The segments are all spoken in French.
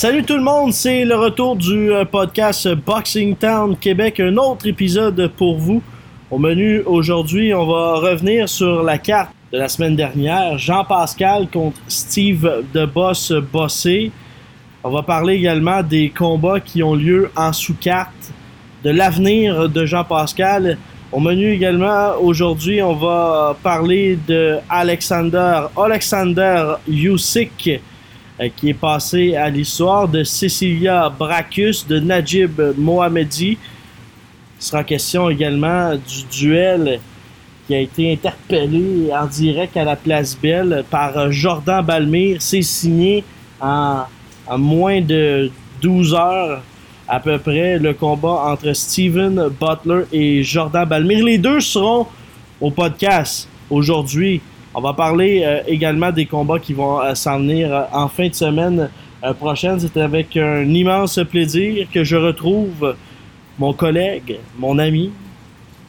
Salut tout le monde, c'est le retour du euh, podcast Boxing Town Québec, un autre épisode pour vous. Au menu aujourd'hui, on va revenir sur la carte de la semaine dernière, Jean-Pascal contre Steve de Boss Bossé. On va parler également des combats qui ont lieu en sous-carte, de l'avenir de Jean-Pascal. Au menu également, aujourd'hui, on va parler de Alexander, Alexander qui est passé à l'histoire de Cecilia Bracus, de Najib Mohamedi. Il sera question également du duel qui a été interpellé en direct à la Place Belle par Jordan Balmire. C'est signé en, en moins de 12 heures à peu près le combat entre Steven Butler et Jordan Balmire. Les deux seront au podcast aujourd'hui. On va parler euh, également des combats qui vont euh, s'en venir euh, en fin de semaine prochaine. C'est avec un immense plaisir que je retrouve mon collègue, mon ami,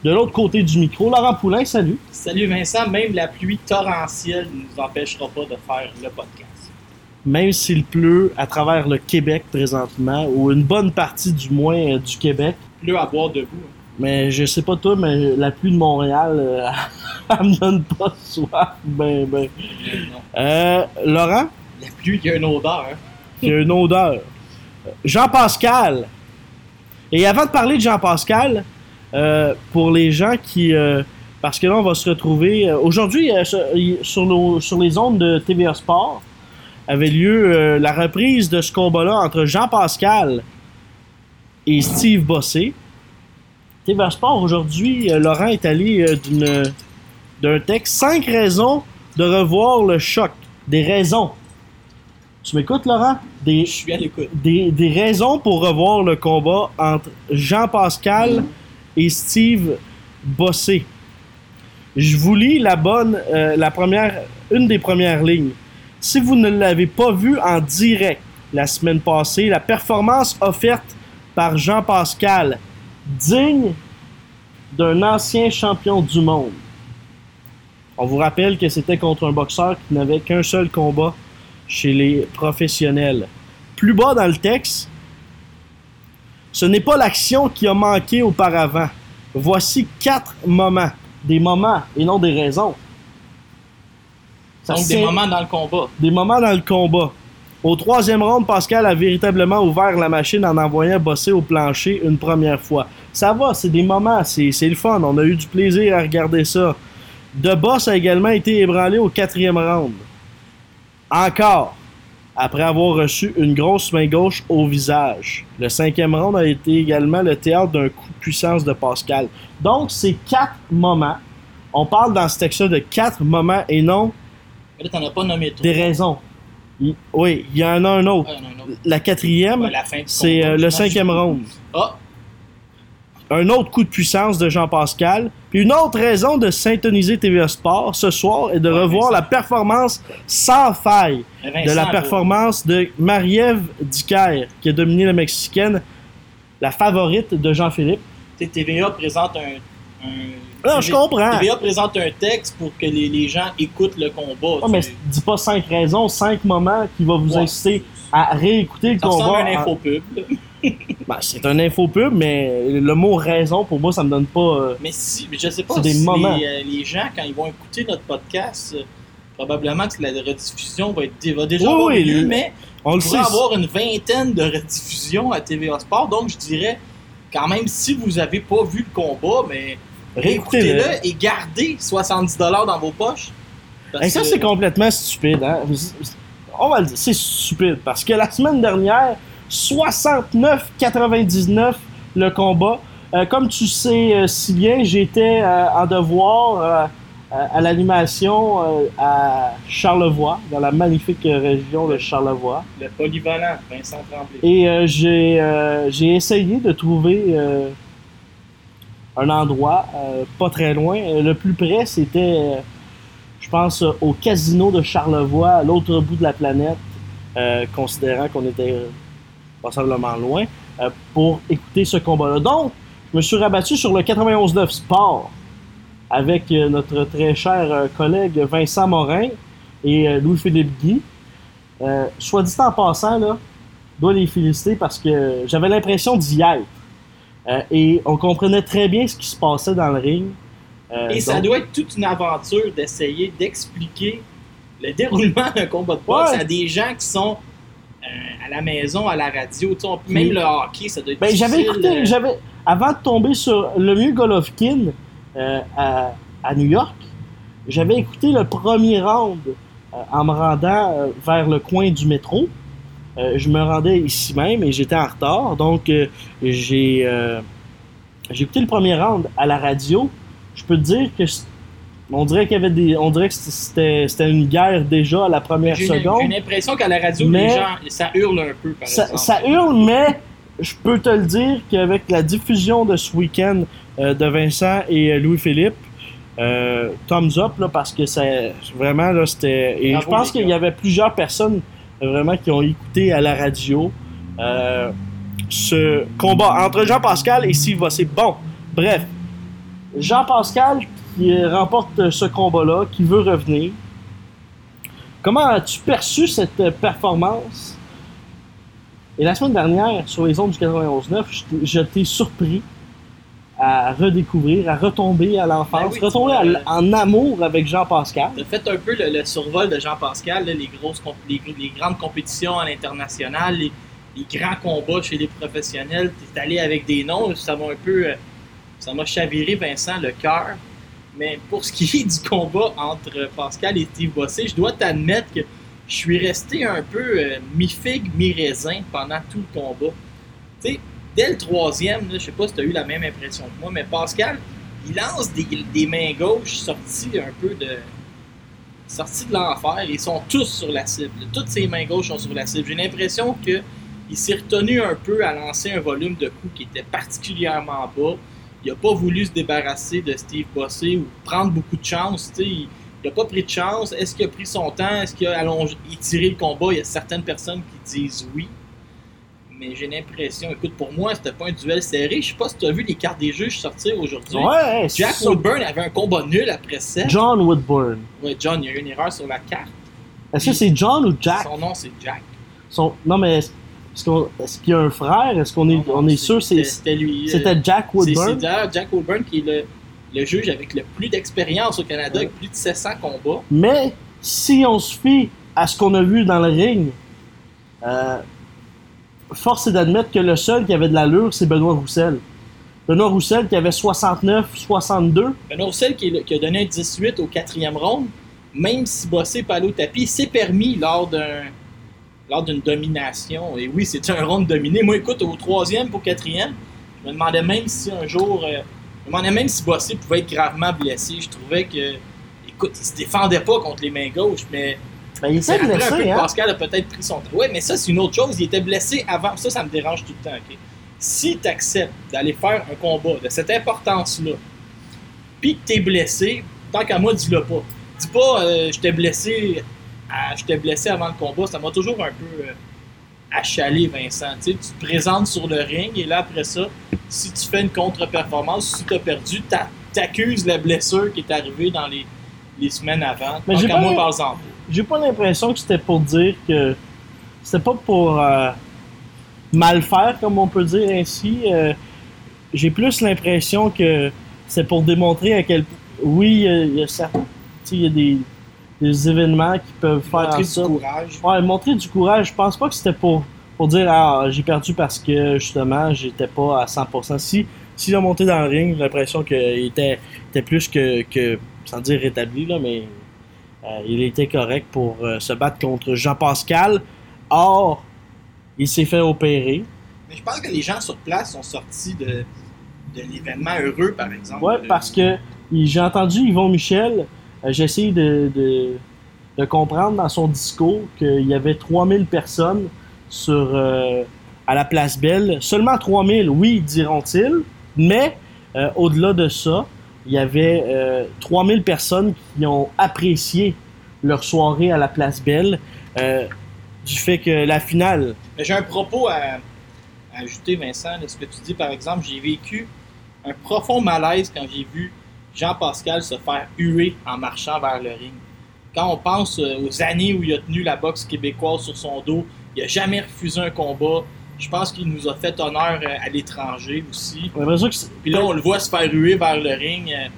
de l'autre côté du micro, Laurent Poulain. Salut. Salut Vincent, même la pluie torrentielle ne nous empêchera pas de faire le podcast. Même s'il pleut à travers le Québec présentement, ou une bonne partie du moins du Québec. Pleut à boire debout. Mais je sais pas toi, mais la pluie de Montréal, euh, elle me donne pas soif. Ben, ben. Euh, Laurent, La pluie, il y a une odeur. hein. il y a une odeur. Jean-Pascal. Et avant de parler de Jean-Pascal, euh, pour les gens qui... euh, parce que là, on va se retrouver... Aujourd'hui, sur, sur nos- sur les ondes de TVA Sport, avait lieu la reprise de ce combat-là entre Jean-Pascal et Steve Bossé. TVA Sport, aujourd'hui, euh, Laurent est allé euh, d'une- d'un texte. Cinq raisons de revoir le choc. Des raisons. Tu m'écoutes, Laurent? Des, Je suis à l'écoute. des, des raisons pour revoir le combat entre Jean-Pascal et Steve Bossé. Je vous lis la bonne, euh, la première, une des premières lignes. Si vous ne l'avez pas vu en direct la semaine passée, la performance offerte par Jean-Pascal, digne d'un ancien champion du monde. On vous rappelle que c'était contre un boxeur qui n'avait qu'un seul combat chez les professionnels. Plus bas dans le texte, ce n'est pas l'action qui a manqué auparavant. Voici quatre moments. Des moments et non des raisons. Ça Donc des moments dans le combat. des moments dans le combat. Au troisième round, Pascal a véritablement ouvert la machine en envoyant bosser au plancher une première fois. Ça va, c'est des moments, c'est le fun. On a eu du plaisir à regarder ça. De Boss a également été ébranlé au quatrième round. Encore, après avoir reçu une grosse main gauche au visage. Le cinquième round a été également le théâtre d'un coup de puissance de Pascal. Donc, c'est quatre moments. On parle dans ce texte-là de quatre moments et non là, t'en as pas nommé tout. des raisons. Il- oui, il y en a un autre. Ah. La quatrième, Ouais, c'est euh, le cinquième round. Ah, Un autre coup de puissance de Jean-Pascal. Puis une autre raison de syntoniser TVA Sport ce soir est de Ouais, revoir Vincent. la performance sans faille mais de la performance de Marie-Ève Dicker, qui a dominé la Mexicaine, la favorite de Jean-Philippe. TVA présente un. Un- Non, je comprends. TVA présente un texte pour que les, les gens écoutent le combat. Oh, mais dis pas cinq raisons, cinq moments qui vont vous Ouais. inciter à réécouter le Ça combat. à un en- infopub. Ben, c'est un infopub, mais le mot raison, pour moi, ça me donne pas... euh, Mais si, mais je sais pas C'est des si moments. Les, euh, les gens, quand ils vont écouter notre podcast, euh, probablement que la rediffusion va, être, va déjà Oui, avoir oui, lieu, le- mais on le sait. avoir une vingtaine de rediffusions à TVA Sport. Donc, je dirais, quand même, si vous avez pas vu le combat, mais Réécoutez-le. et gardez 70$ dans vos poches. Parce Hey, ça, que- c'est complètement stupide. Hein? On va le dire, c'est stupide. Parce que la semaine dernière, 69-99 le combat. Euh, comme tu sais euh, si bien, j'étais euh, en devoir à l'animation euh, à Charlevoix, dans la magnifique région de Charlevoix. Le polyvalent, Vincent Tremblay. Et euh, j'ai euh, j'ai essayé de trouver euh, un endroit euh, pas très loin. Euh, Le plus près, c'était, euh, je pense, au casino de Charlevoix, à l'autre bout de la planète, considérant qu'on était passablement loin, pour écouter ce combat-là. Donc, je me suis rabattu sur le 91.9 Sport avec notre très cher collègue Vincent Morin et Louis-Philippe Guy. Soit dit en passant, là, je dois les féliciter parce que j'avais l'impression d'y être. Euh, et on comprenait très bien ce qui se passait dans le ring. Euh, Et ça donc- doit être toute une aventure d'essayer d'expliquer le déroulement d'un combat de boxe Ouais. à des gens qui sont euh, à la maison, à la radio. Même le hockey, ça doit être Ben, j'avais écouté, j'avais, avant de tomber sur le mieux Golovkin à, à New York, j'avais écouté le premier round en me rendant vers le coin du métro. Euh, je me rendais ici même et j'étais en retard, donc euh, j'ai, euh, j'ai écouté le premier round à la radio. Je peux te dire que on dirait qu'il y avait des, on dirait que c'était, une guerre déjà à la première J'ai j'ai seconde. une impression qu'à la radio, Mais- les gens, ça hurle un peu, par Ça, exemple. ça hurle, mais je peux te le dire qu'avec la diffusion de ce week-end euh, de Vincent et Louis-Philippe, euh, thumbs up, là, parce que c'est vraiment, là, c'était... Et Bravo, je pense qu'il y avait plusieurs personnes vraiment qui ont écouté à la radio euh, ce combat entre Jean-Pascal et Steve Bossé. Bon, bref, Jean-Pascal qui euh, remporte ce combat-là, qui veut revenir. Comment as-tu perçu cette performance? Et la semaine dernière, sur les ondes du 91.9, je t'ai- je t'ai surpris à redécouvrir, à retomber à l'enfance, Ben oui, tu retomber à en amour avec Jean-Pascal. T'as fait un peu le, le survol de Jean-Pascal, là, les, grosses comp- les, les grandes compétitions à l'international, les, les grands combats chez les professionnels. T'es allé avec des noms, ça m'a un peu. euh, Ça m'a chaviré, Vincent, le cœur. Mais pour ce qui est du combat entre Pascal et Steve Bossé, je dois t'admettre que je suis resté un peu euh, mi-figue, mi-raisin pendant tout le combat. Tu sais, dès le troisième, je sais pas si tu as eu la même impression que moi, mais Pascal, il lance des, mains gauches sorties un peu de sorties de l'enfer. Ils sont tous sur la cible. Toutes ses mains gauches sont sur la cible. J'ai l'impression que il s'est retenu un peu à lancer un volume de coups qui était particulièrement bas. Il n'a pas voulu se débarrasser de Steve Bossé ou prendre beaucoup de chance. Il n'a pas pris de chance. Est-ce qu'il a pris son temps? Est-ce qu'il a allongé, étiré le combat? Il y a certaines personnes qui disent oui. Mais j'ai l'impression, écoute, pour moi, c'était pas un duel serré. Je sais pas si tu as vu les cartes des juges sortir aujourd'hui. Ouais, Jack ça- Woodburn avait un combat nul après ça. John Woodburn. Ouais, John, il y a eu une erreur sur la carte. Est-ce que c'est John ou Jack? Son nom, c'est Jack. Son- Non, mais est-ce est-ce qu'on- est-ce qu'il y a un frère? Est-ce qu'on est, Non, on est c'est- sûr c'est- C'était lui. euh, c'était Jack c'est- C'est Woodburn? d'ailleurs Jack Woodburn qui est le, le juge avec le plus d'expérience au Canada, avec plus de 700 combats. Mais si on se fie à ce qu'on a vu dans le ring, euh, force est d'admettre que le seul qui avait de l'allure, c'est Benoît Roussel. Benoît Roussel qui avait 69-62. Benoît Roussel qui, a donné un 18 au quatrième round, même si Bossé pas allé au tapis, s'est permis lors d'une domination. Et oui, c'était un round dominé. Moi, écoute, au troisième pour quatrième, je me demandais même si un jour, euh, je me demandais même si Bossé pouvait être gravement blessé. Je trouvais que, écoute, il se défendait pas contre les mains gauches, mais Ben, il était après un peu blessé, hein? Pascal a peut-être pris son temps. Oui, mais ça, c'est une autre chose. Il était blessé avant. Ça, ça me dérange tout le temps. ok? Si tu acceptes d'aller faire un combat de cette importance-là, puis que tu es blessé, tant qu'à moi, dis-le pas. Dis pas, euh, j'étais blessé, à- blessé avant le combat. Ça m'a toujours un peu euh, achalé, Vincent. Tu sais, tu te présentes sur le ring et là, après ça, si tu fais une contre-performance, si tu as perdu, t'a- t'accuses la blessure qui est arrivée dans les, les semaines avant. Mais j'ai pas moi, parle-en pas. J'ai pas l'impression que c'était pour dire que. C'était pas pour euh, mal faire, comme on peut dire ainsi. Euh, J'ai plus l'impression que c'est pour démontrer à quel Oui, il y a- y a, il y des, des événements qui peuvent faire Montrer du courage. Ouais, montrer du courage. Je pense pas que c'était pour, pour dire Ah, j'ai perdu parce que justement j'étais pas à 100%. Si, s'il a monté dans le ring, j'ai l'impression qu'il était, était plus que, que, sans dire rétabli, là, mais euh, il était correct pour euh, se battre contre Jean-Pascal. Or, il s'est fait opérer. Mais je pense que les gens sur place sont sortis de, de l'événement heureux, par exemple. Euh, parce que j'ai entendu Yvon Michel euh, j'ai essayé de, de, de comprendre dans son discours qu'il y avait 3000 personnes sur, euh, à la place Belle. Seulement 3000, oui, diront-ils, mais au-delà de ça, il y avait euh, 3000 personnes qui ont apprécié leur soirée à la place Belle euh, du fait que la finale, j'ai un propos à, ajouter, Vincent, ce que tu dis. Par exemple, j'ai vécu un profond malaise quand j'ai vu Jean-Pascal se faire huer en marchant vers le ring. Quand on pense euh, aux années où il a tenu la boxe québécoise sur son dos, il n'a jamais refusé un combat. Je pense qu'il nous a fait honneur euh, à l'étranger aussi. l'impression que Puis là, on le voit se faire huer vers le ring. euh,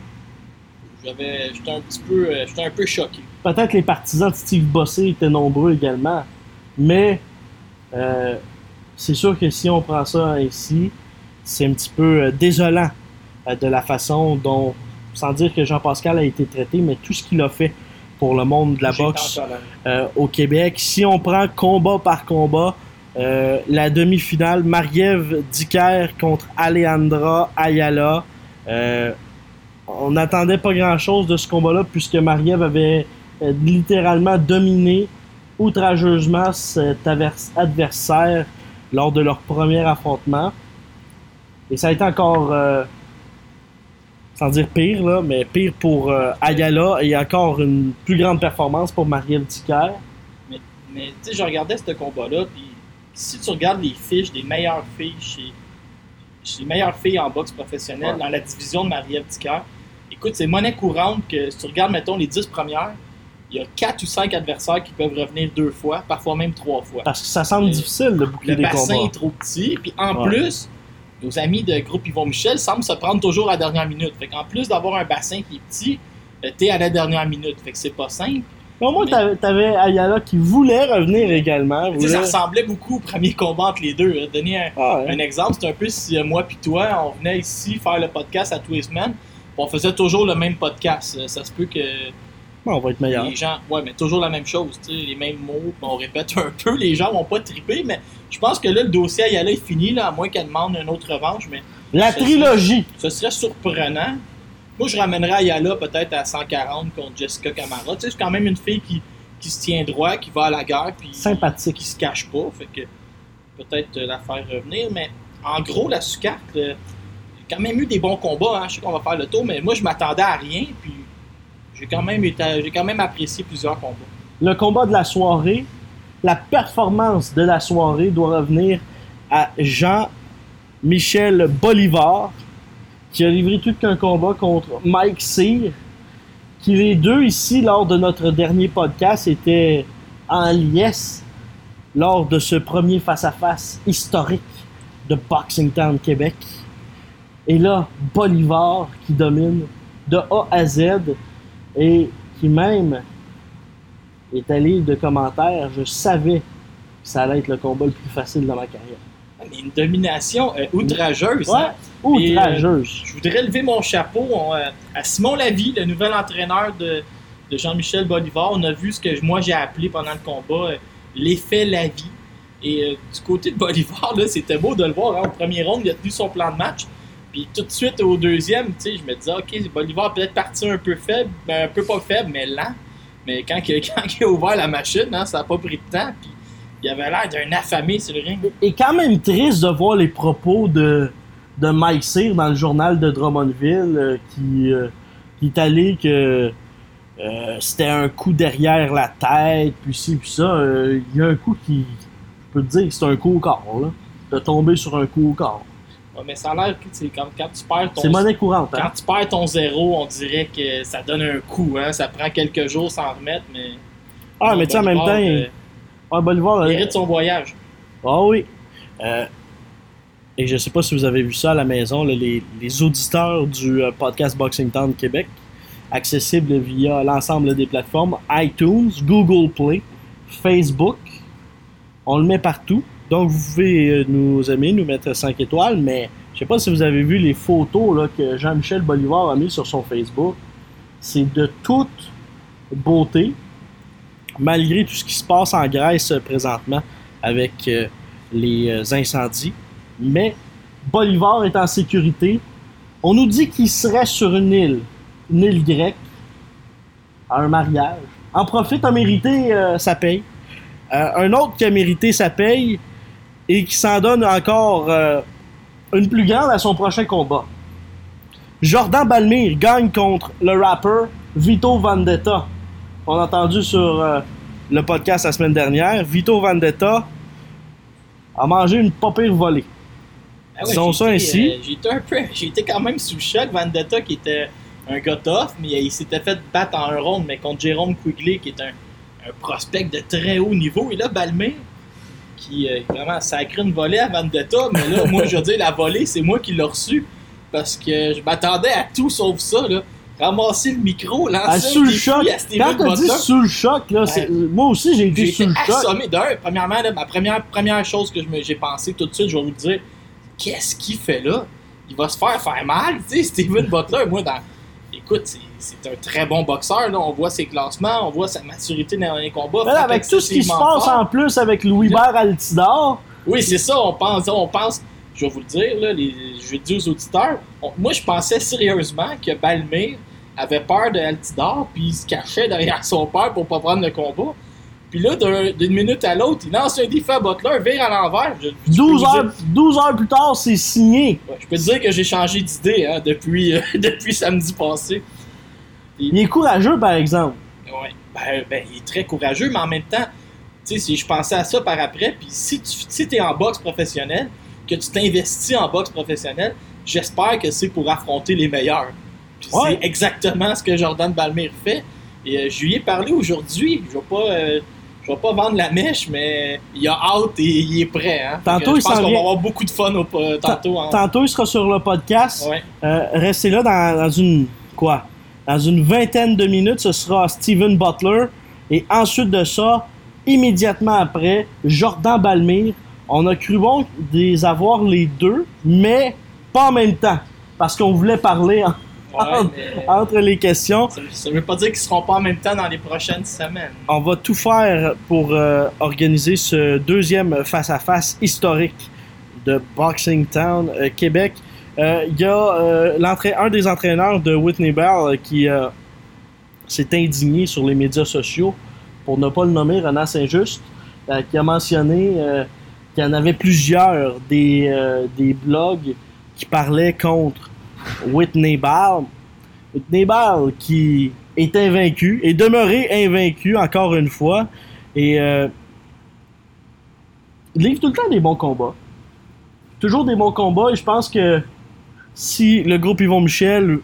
J'avais, j'étais un petit peu, euh, j'étais un peu choqué. peut-être les partisans de Steve Bossé étaient nombreux également, mais euh, c'est sûr que si on prend ça ici, c'est un petit peu désolant de la façon dont, sans dire que Jean-Pascal a été traité, mais tout ce qu'il a fait pour le monde de la boxe euh, au Québec. Si on prend combat par combat, euh, la demi-finale, Marie-Ève Dicker contre Alejandra Ayala. euh, on n'attendait pas grand-chose de ce combat-là puisque Marie-Ève avait euh, littéralement dominé outrageusement cet adversaire lors de leur premier affrontement. Et ça a été encore, sans dire pire, là, mais pire pour Ayala et encore une plus grande performance pour Marie-Ève Dicker. Mais tu sais, je regardais ce combat-là, puis si tu regardes les fiches des meilleures filles chez, chez les meilleures filles en boxe professionnelle Ouais. dans la division de Marie-Ève Dicker, écoute, c'est monnaie courante que si tu regardes, mettons, les 10 premières, il y a 4 ou 5 adversaires qui peuvent revenir deux fois, parfois même trois fois. Parce que ça semble Euh, difficile de boucler Le des bassin combats. est trop petit, puis en Ouais. plus, nos amis de groupe Yvon Michel semblent se prendre toujours à la dernière minute. Fait qu'en plus d'avoir un bassin qui est petit, euh, t'es à la dernière minute. Fait que c'est pas simple. Au moins, t'avais- t'avais Ayala qui voulait revenir également. Ça ressemblait beaucoup au premier combat entre les deux. hein. Donner un, Ah, ouais. Un exemple, c'est un peu si euh, moi puis toi, on venait ici faire le podcast à tous les semaines, puis on faisait toujours le même podcast. Euh, Ça se peut que Bon, on va être meilleur. les gens, ouais, mais toujours la même chose, les mêmes mots, on répète un peu, les gens vont pas triper, mais je pense que là, le dossier Ayala est fini, là, à moins qu'elle demande une autre revanche, mais La trilogie. ce serait surprenant. Moi, je ramènerais Ayala peut-être à 140 contre Jessica Camara. Tu sais, c'est quand même une fille qui, qui se tient droit, qui va à la guerre, puis Sympathique. qui se cache pas, fait que peut-être euh, la faire revenir, mais en gros, la Sucarte, euh, j'ai quand même eu des bons combats, hein. je sais qu'on va faire le tour, mais moi je m'attendais à rien, puis j'ai quand même été, j'ai quand même apprécié plusieurs combats. Le combat de la soirée, la performance de la soirée doit revenir à Jean-Michel Bolivar, qui a livré tout qu'un combat contre Mike Cyr, qui les deux ici, lors de notre dernier podcast, étaient en liesse lors de ce premier face-à-face historique de Boxing Town Québec. Et là, Bolivar qui domine de A à Z et qui même est allé de commentaires, je savais que ça allait être le combat le plus facile de ma carrière. Une domination euh, outrageuse. Ouais, hein. outrageuse. Je voudrais lever mon chapeau on, euh, à Simon Lavie, le nouvel entraîneur de, de Jean-Michel Bolivar. On a vu ce que moi j'ai appelé pendant le combat euh, l'effet Lavie. Et euh, du côté de Bolivar, c'était beau de le voir. hein. Au premier round, il a tenu son plan de match. Puis tout de suite au deuxième, je me disais, ok, Bolivar peut-être parti un peu faible, ben, un peu pas faible, mais lent. Mais quand, il- quand il a ouvert la machine, hein, ça n'a pas pris de temps. Puis il avait l'air d'un affamé sur le ring. Et quand même triste de voir les propos de, de Mike Cyr dans le journal de Drummondville euh, qui, euh, qui est allé que euh, c'était un coup derrière la tête, puis ci, puis ça. Il y a un coup qui. Je peux te dire que c'est un coup au corps, là. De tomber sur un coup au corps. Ouais, mais ça a l'air que c'est comme quand tu perds ton C'est monnaie courante, hein? Quand tu perds ton zéro, on dirait que ça donne un coup. Hein? Ça prend quelques jours sans remettre, mais. Ah, mais tu sais, en même temps, il- Ouais, Bolivar, euh, euh, mérite son voyage. Ah oui. Euh, et je sais pas si vous avez vu ça à la maison, là, les, les auditeurs du euh, podcast Boxing Town Québec, accessible via l'ensemble des plateformes iTunes, Google Play, Facebook. On le met partout. Donc vous pouvez euh, nous aimer, nous mettre 5 étoiles, mais je sais pas si vous avez vu les photos là, que Jean-Michel Bolivar a mis sur son Facebook. C'est de toute beauté, malgré tout ce qui se passe en Grèce euh, présentement avec euh, les euh, incendies. Mais Bolivar est en sécurité. On nous dit qu'il serait sur une île, une île grecque. à un mariage. En profite, a mérité sa paye. Un autre qui a mérité sa paye et qui s'en donne encore une plus grande à son prochain combat. Jordan Balmire gagne contre le rapper Vito Vendetta. On a entendu sur euh, le podcast la semaine dernière. Vito Vendetta a mangé une pas pire volée. Ah ouais, Disons ça été, ainsi. euh, un peu, quand même sous le choc. Vendetta qui était un gars tough, mais il s'était fait battre en un round, mais contre Jérôme Quigley qui est un, un prospect de très haut niveau. Et là, Balmer qui euh, vraiment sacré une volée à Vendetta, mais là, moi, je veux dire, la volée, c'est moi qui l'ai reçue parce que je m'attendais à tout sauf ça, là. Ramasser le micro, Ah, lancer sous un le choc. à Quand dit sous le choc, là, moi aussi j'ai été J'ai sous le choc. assommé d'un. Premièrement, là, ma première, première chose que j'ai pensé tout de suite, je vais vous dire, qu'est-ce qu'il fait là? Il va se faire faire mal, tu sais, Steven Butler, moi, dans... Écoute, c'est- un très bon boxeur, là. on voit ses classements, on voit sa maturité dans les combats. Là, frappe avec tout ce qui se passe fort. en plus avec Louis-Bert Altidor, Oui, c'est ça, on pense, on pense, je vais vous le dire, là, les, je vais le dire aux auditeurs, on- moi je pensais sérieusement que Balmir avait peur de Altidor, puis il se cachait derrière son père pour pas prendre le combat. Puis là, d'un- d'une minute à l'autre, il lance un défi à Butler, vire à l'envers. Je- je peux 12 vous heures, 12 heures plus tard, c'est signé. ouais, je peux te dire que j'ai changé d'idée hein, depuis, euh, depuis samedi passé. Il est courageux, par exemple. Ouais. Ben, ben, il est très courageux, mais en même temps, tu sais, si je pensais à ça par après, puis si tu si es en boxe professionnelle, que tu t'investis en boxe professionnelle, j'espère que c'est pour affronter les meilleurs. Ouais. C'est exactement ce que Jordan Balmer fait. Et euh, je lui ai parlé aujourd'hui. Je vais pas, euh, je vais pas vendre la mèche, mais il a hâte et il est prêt. Hein. Tantôt, que je pense qu'on va avoir beaucoup de fun au, euh, tantôt. en- Tantôt, il sera sur le podcast. Ouais. Restez là dans, dans une. Quoi? Dans une vingtaine de minutes, ce sera Steven Butler. Et ensuite de ça, immédiatement après, Jordan Balmire. On a cru bon les avoir les deux, mais pas en même temps. Parce qu'on voulait parler en- Ouais, entre les questions. ça, ça veut pas dire qu'ils seront pas en même temps dans les prochaines semaines. On va tout faire pour euh, organiser ce deuxième face-à-face historique de Boxing Town euh, Québec. Euh, Il y a un des entraîneurs de Whitney Bell qui s'est indigné sur les médias sociaux, pour ne pas le nommer, Renan Saint-Just, qui a mentionné qu'il y en avait plusieurs des, des blogs qui parlaient contre Whitney Bell. Whitney Bell qui est invaincu, est demeuré invaincu encore une fois, et euh, il livre tout le temps des bons combats. Toujours des bons combats, et je pense que si le groupe Yvon Michel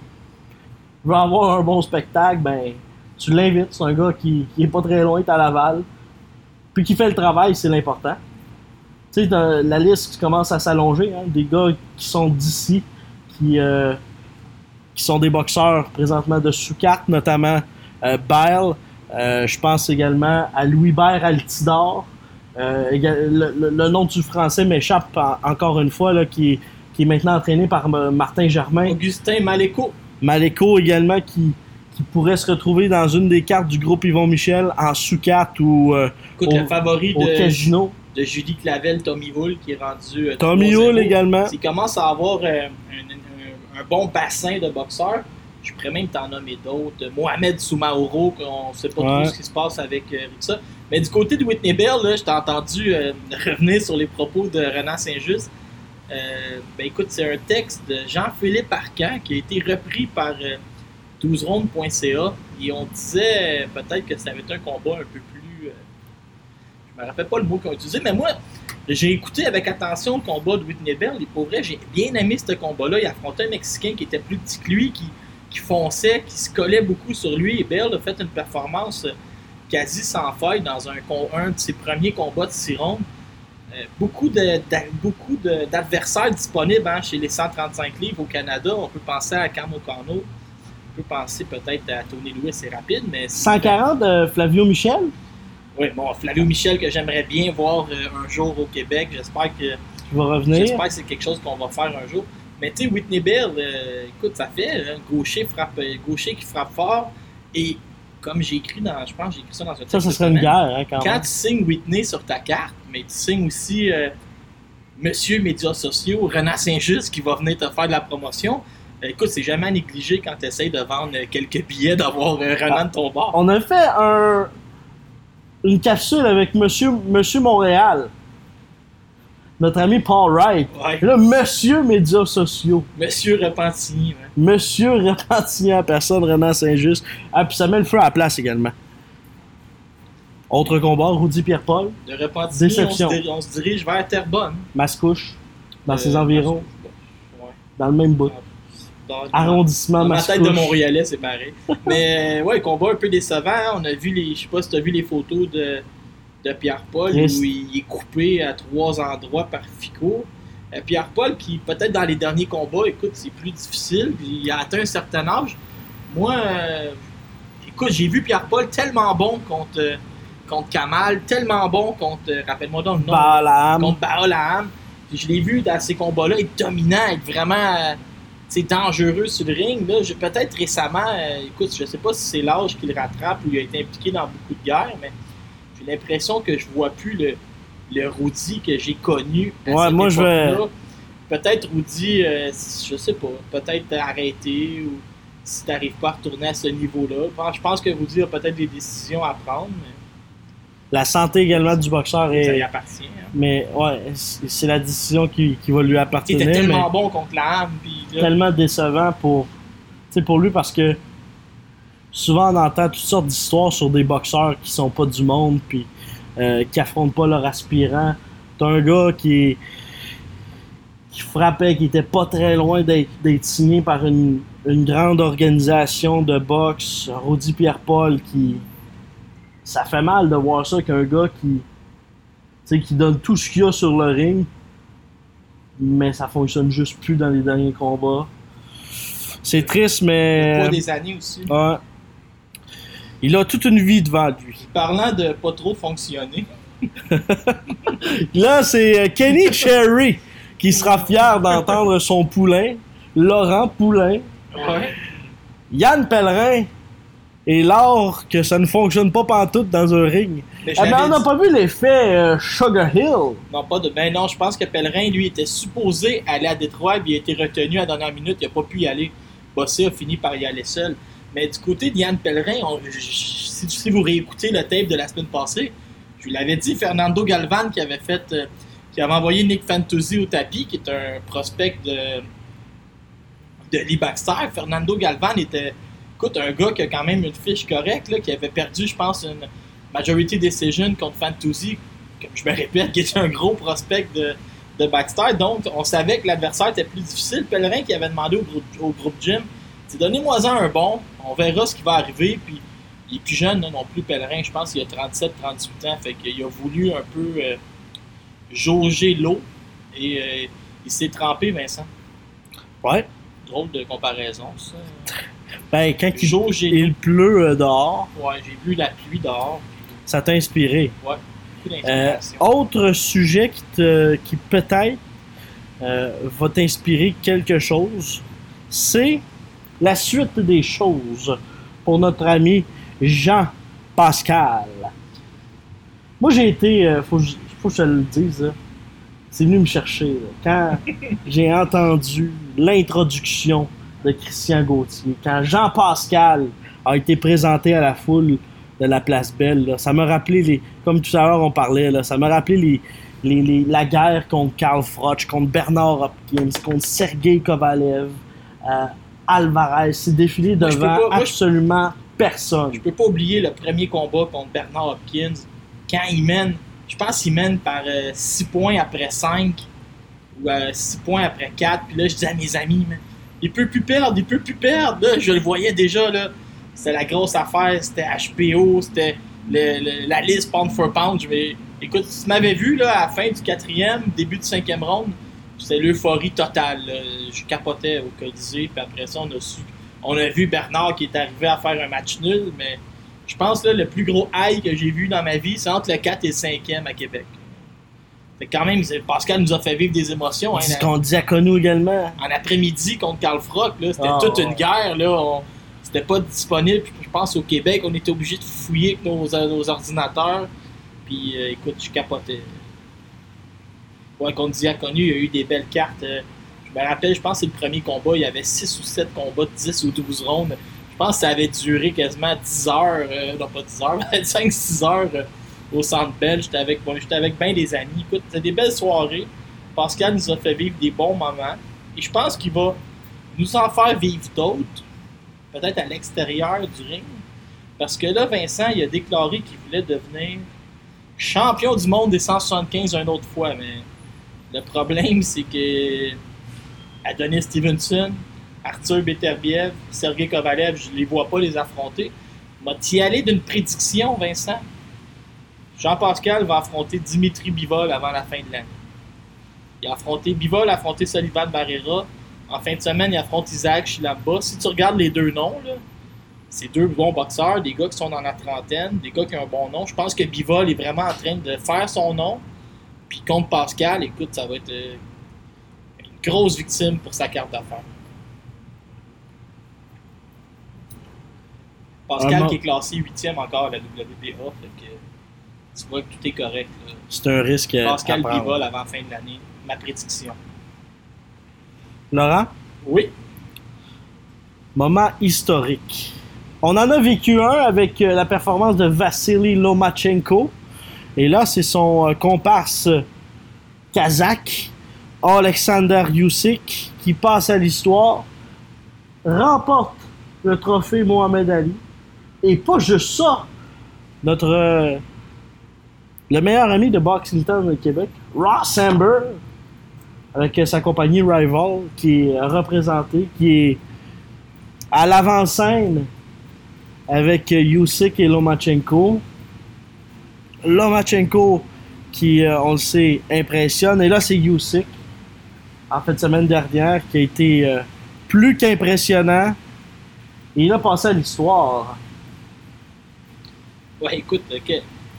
veut avoir un bon spectacle, ben tu l'invites. C'est un gars qui, qui est pas très loin, est à Laval. Puis qui fait le travail, c'est l'important. Tu sais, la liste commence à s'allonger, hein, des gars qui sont d'ici, qui, euh, qui sont des boxeurs présentement de sous-carte, notamment euh, Bile. Euh, je pense également à Louis-Bert Altidor. Euh, le, le- le nom du français m'échappe en- encore une fois, là, qui, est- qui est maintenant entraîné par Martin Germain. Augustin Maléco. Maléco également qui, qui pourrait se retrouver dans une des cartes du groupe Yvon Michel en sous-carte ou euh, Écoute, Au- le favori au de, casino. de Julie Clavel, Tommy Wool, qui est rendu. euh, Tommy 3-0. Hull également. Il commence à avoir euh, un, un- bon bassin de boxeurs. Je pourrais même t'en nommer d'autres. Mohamed Soumaoro, qu'on ne sait pas Ouais. trop ce qui se passe avec, euh, ça. Mais du côté de Whitney Bell, là, je t'ai entendu euh, revenir sur les propos de Renan Saint-Just. Euh, ben écoute, c'est un texte de Jean-Philippe Arcan qui a été repris par euh, 12rondes.ca et on disait euh, peut-être que ça avait été un combat un peu plus. euh, je me rappelle pas le mot qu'on a utilisé, mais moi, j'ai écouté avec attention le combat de Whitney Bell et pour vrai, j'ai bien aimé ce combat-là. Il affrontait un Mexicain qui était plus petit que lui, qui, fonçait, qui se collait beaucoup sur lui et Bell a fait une performance euh, quasi sans faille dans un, de ses premiers combats de six. Euh, beaucoup d'adversaires disponibles hein, chez les 135 livres au Canada. On peut penser à Cam O'Connell, on peut penser peut-être à Tony Lewis, c'est rapide, mais 140 de Flavio Michel? Oui, bon, Flavio Michel que j'aimerais bien voir euh, un jour au Québec. J'espère que qui va revenir? j'espère que c'est quelque chose qu'on va faire un jour. Mais tu sais, Whitney Bell, euh, écoute, ça fait un gaucher frappe, euh, gaucher qui frappe fort. Et comme j'ai écrit dans, je pense, que j'ai écrit ça dans un texte. Ça, ça serait une guerre, hein, quand, Quand même. tu signes Whitney sur ta carte, mais tu signes aussi euh, Monsieur Médias sociaux, Renan Saint-Just qui va venir te faire de la promotion, Écoute, c'est jamais négligé quand tu essayes de vendre quelques billets d'avoir Renan de ton bord. On a fait un, une capsule avec Monsieur, Monsieur Montréal. Notre ami Paul Wright. Ouais. Là, Monsieur médias sociaux. Monsieur Repentigny, ouais. Monsieur Repentigny, personne, Renan Saint-Just. Ah, puis ça met le feu à la place également. Autre combat, Rudy Pierre-Paul, De Repentigny, on se, Déception. diri- on se dirige vers Terrebonne. Mascouche, dans Euh, ses environs, Ouais. dans le même bout. Dans- Arrondissement Dans ma tête de Montréalais, c'est pareil. Mais ouais, combat un peu décevant. hein. On a vu les. Je sais pas si tu as vu les photos de, de Pierre-Paul où il est coupé à trois endroits par Fico. Euh, Pierre-Paul, qui peut-être dans les derniers combats, écoute, c'est plus difficile. puis Il a atteint un certain âge. Moi, euh, écoute, j'ai vu Pierre-Paul tellement bon contre, euh, contre Kamal, tellement bon contre. euh, Rappelle-moi donc le nom Balam. contre Baolam. Je l'ai vu dans ces combats-là être dominant, être vraiment sais, dangereux sur le ring. Peut-être récemment, euh, écoute, je sais pas si c'est l'âge qui le rattrape ou il a été impliqué dans beaucoup de guerres, mais j'ai l'impression que je vois plus le, le Rudy que j'ai connu. à Ouais, cette moi, je vais-. Peut-être Rudy, euh, je sais pas, peut-être arrêter ou si tu n'arrives pas à retourner à ce niveau-là. Je pense- Je pense que Rudy a peut-être des décisions à prendre, mais La santé également du boxeur ça y est. appartient. hein. Mais ouais, c'est la décision qui, qui va lui Il appartenir. était tellement mais bon contre la âme. Là, tellement décevant pour, pour lui parce que souvent on entend toutes sortes d'histoires sur des boxeurs qui sont pas du monde puis euh, qui affrontent pas leur aspirant. T'as un gars qui est- qui frappait, qui était pas très loin d'être d'être signé par une, une grande organisation de boxe, Rudy Pierre-Paul, qui ça fait mal de voir ça qu'un gars qui tu sais, qui donne tout ce qu'il a sur le ring mais ça fonctionne juste plus dans les derniers combats. C'est triste, mais. poids des années aussi. Ouais. Il a toute une vie devant lui. Parlant de pas trop fonctionner, Là, c'est euh, Kenny Cherry qui sera fier d'entendre son poulain, Laurent Poulain, ouais. Yann Pellerin, et l'or que ça ne fonctionne pas pantoute dans un ring. mais Ah, mais on n'a dit- pas vu l'effet euh, Sugar Hill. non, pas de. Ben non, je pense que Pellerin, lui, était supposé aller à Détroit, puis il a été retenu à la dernière minute, il n'a pas pu y aller. Bossé a fini par y aller seul. Mais du côté de Yann Pellerin, on- si, si vous réécoutez le tape de la semaine passée, je vous l'avais dit, Fernando Galvan qui avait fait. euh, qui avait envoyé Nick Fantasy au tapis, qui est un prospect de. de Lee Baxter. Fernando Galvan était. Écoute, un gars qui a quand même une fiche correcte, là, qui avait perdu, je pense, une majority decision contre Fantasy, comme je me répète, qui était un gros prospect de, de Baxter. Donc, on savait que l'adversaire était plus difficile. Pellerin qui avait demandé au groupe, au groupe gym, c'est donnez-moi-en un bon, on verra ce qui va arriver. Puis, il est plus jeune là, non plus, Pellerin, je pense qu'il a 37-38 ans, fait qu'il a voulu un peu euh, jauger l'eau et euh, il s'est trempé, Vincent. Ouais. Drôle de comparaison, ça. Ben, quand il, pleut euh, dehors, Ouais, j'ai vu la pluie dehors. ça t'a inspiré. Beaucoup Euh, autre sujet qui, te, qui peut-être euh, va t'inspirer quelque chose, c'est la suite des choses pour notre ami Jean Pascal. Moi, j'ai été, euh, faut, que je- faut que je te le dise, c'est venu me chercher. là. Quand j'ai entendu l'introduction de Christian Gauthier, quand Jean Pascal a été présenté à la foule de la place Belle, là, ça m'a rappelé les, comme tout à l'heure on parlait, là, ça m'a rappelé les, les- les- la guerre contre Karl Froch, contre Bernard Hopkins, contre Sergei Kovalev, euh, Alvarez, c'est défilé Moi, devant pas- moi, absolument personne. Je peux pas oublier le premier combat contre Bernard Hopkins. Quand il mène, je pense qu'il mène par 6 points après 5 ou 6 points après 4. Puis là, je dis à mes amis, il peut plus perdre, il peut plus perdre. Je le voyais déjà. là. C'était la grosse affaire, c'était HPO, c'était la liste pound for pound. Je vais- Écoute, si tu m'avais vu là, à la fin du quatrième, début du cinquième round, c'était l'euphorie totale. Je capotais au Colisée, puis après ça, on a on a vu Bernard qui est arrivé à faire un match nul, mais je pense que le plus gros high que j'ai vu dans ma vie, c'est entre le 4 et le 5e à Québec. Fait que quand même, Pascal nous a fait vivre des émotions. hein, C'est la- qu'on Diaconou également. en après-midi contre Carl Frock, là, c'était Ah, toute ouais. une guerre. Là, on- c'était pas disponible. Puis je pense au Québec, on était obligé de fouiller avec nos, nos ordinateurs. Puis euh, écoute, je capotais. Ouais, contre Diaconu, il y a eu des belles cartes. euh, Je me rappelle, je pense que c'est le premier combat, il y avait 6 ou 7 combats de 10 ou 12 rondes. Je pense que ça avait duré quasiment 10 heures, euh, non pas 10 heures, 5-6 heures euh, au Centre Bell. J'étais avec, bon, bien des amis. Écoute, c'était des belles soirées. Pascal nous a fait vivre des bons moments. Et je pense qu'il va nous en faire vivre d'autres, peut-être à l'extérieur du ring. Parce que là, Vincent, il a déclaré qu'il voulait devenir champion du monde des 175 une autre fois. Mais le problème, c'est que Adonis Stevenson, Arthur Beterbiev, Sergei Kovalev, je ne les vois pas les affronter. M'a y aller d'une prédiction, Vincent? Jean-Pascal va affronter Dimitri Bivol avant la fin de l'année. Il a affronté Bivol, a affronté Solivan Barrera. En fin de semaine, il affronte Isaac Chilamba. Si tu regardes les deux noms, là, c'est deux bons boxeurs, des gars qui sont dans la trentaine, des gars qui ont un bon nom. Je pense que Bivol est vraiment en train de faire son nom. Puis contre Pascal, écoute, ça va être euh, une grosse victime pour sa carte d'affaires. Pascal Ah, qui est classé huitième encore à la WBA, fait que tu vois que tout est correct. C'est un risque Pascal. Bivol avant la fin de l'année, ma prédiction. Laurent, Oui, moment historique. On en a vécu un avec euh, la performance de Vassili Lomachenko. Et là, c'est son euh, comparse euh, kazakh, Alexander Usyk, qui passe à l'histoire, remporte le trophée Mohamed Ali. Et pas juste ça, notre euh, le meilleur ami de Boxing Town au Québec, Ross Amber, avec sa compagnie Rival, qui est représentée, qui est à l'avant-scène avec Usyk et Lomachenko. Lomachenko qui, euh, on le sait, impressionne. Et là, c'est Usyk, en fin de semaine dernière, qui a été euh, plus qu'impressionnant. Et il a passé à l'histoire. Ouais, écoute, que-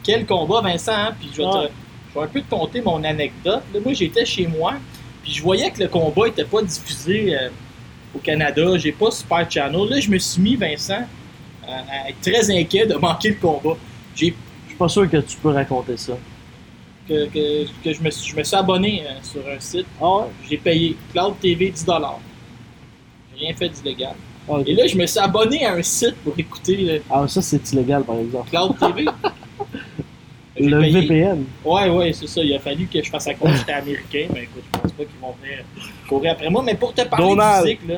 quel combat, Vincent, hein? Puis je vais, te- Ouais. je vais un peu te conter mon anecdote. Là, moi, j'étais chez moi, puis je voyais que le combat n'était pas diffusé euh, au Canada. J'ai pas Super Channel. Là, je me suis mis, Vincent, à, à être très inquiet de manquer le combat. J'ai Je suis pas sûr que tu peux raconter ça. que, que, que je, me suis, je me suis abonné euh, sur un site. Ah ouais? J'ai payé Cloud TV 10 J'ai rien fait d'illégal. Ah. Et là, je me suis abonné à un site pour écouter euh, Ah, ça, c'est illégal, par exemple. Cloud TV. Le payé- VPN. Ouais, ouais, c'est ça. Il a fallu que je fasse à que j'étais américain, mais écoute, je pense pas qu'ils vont venir courir après moi. Mais pour te parler Donald. d'Usyk, là,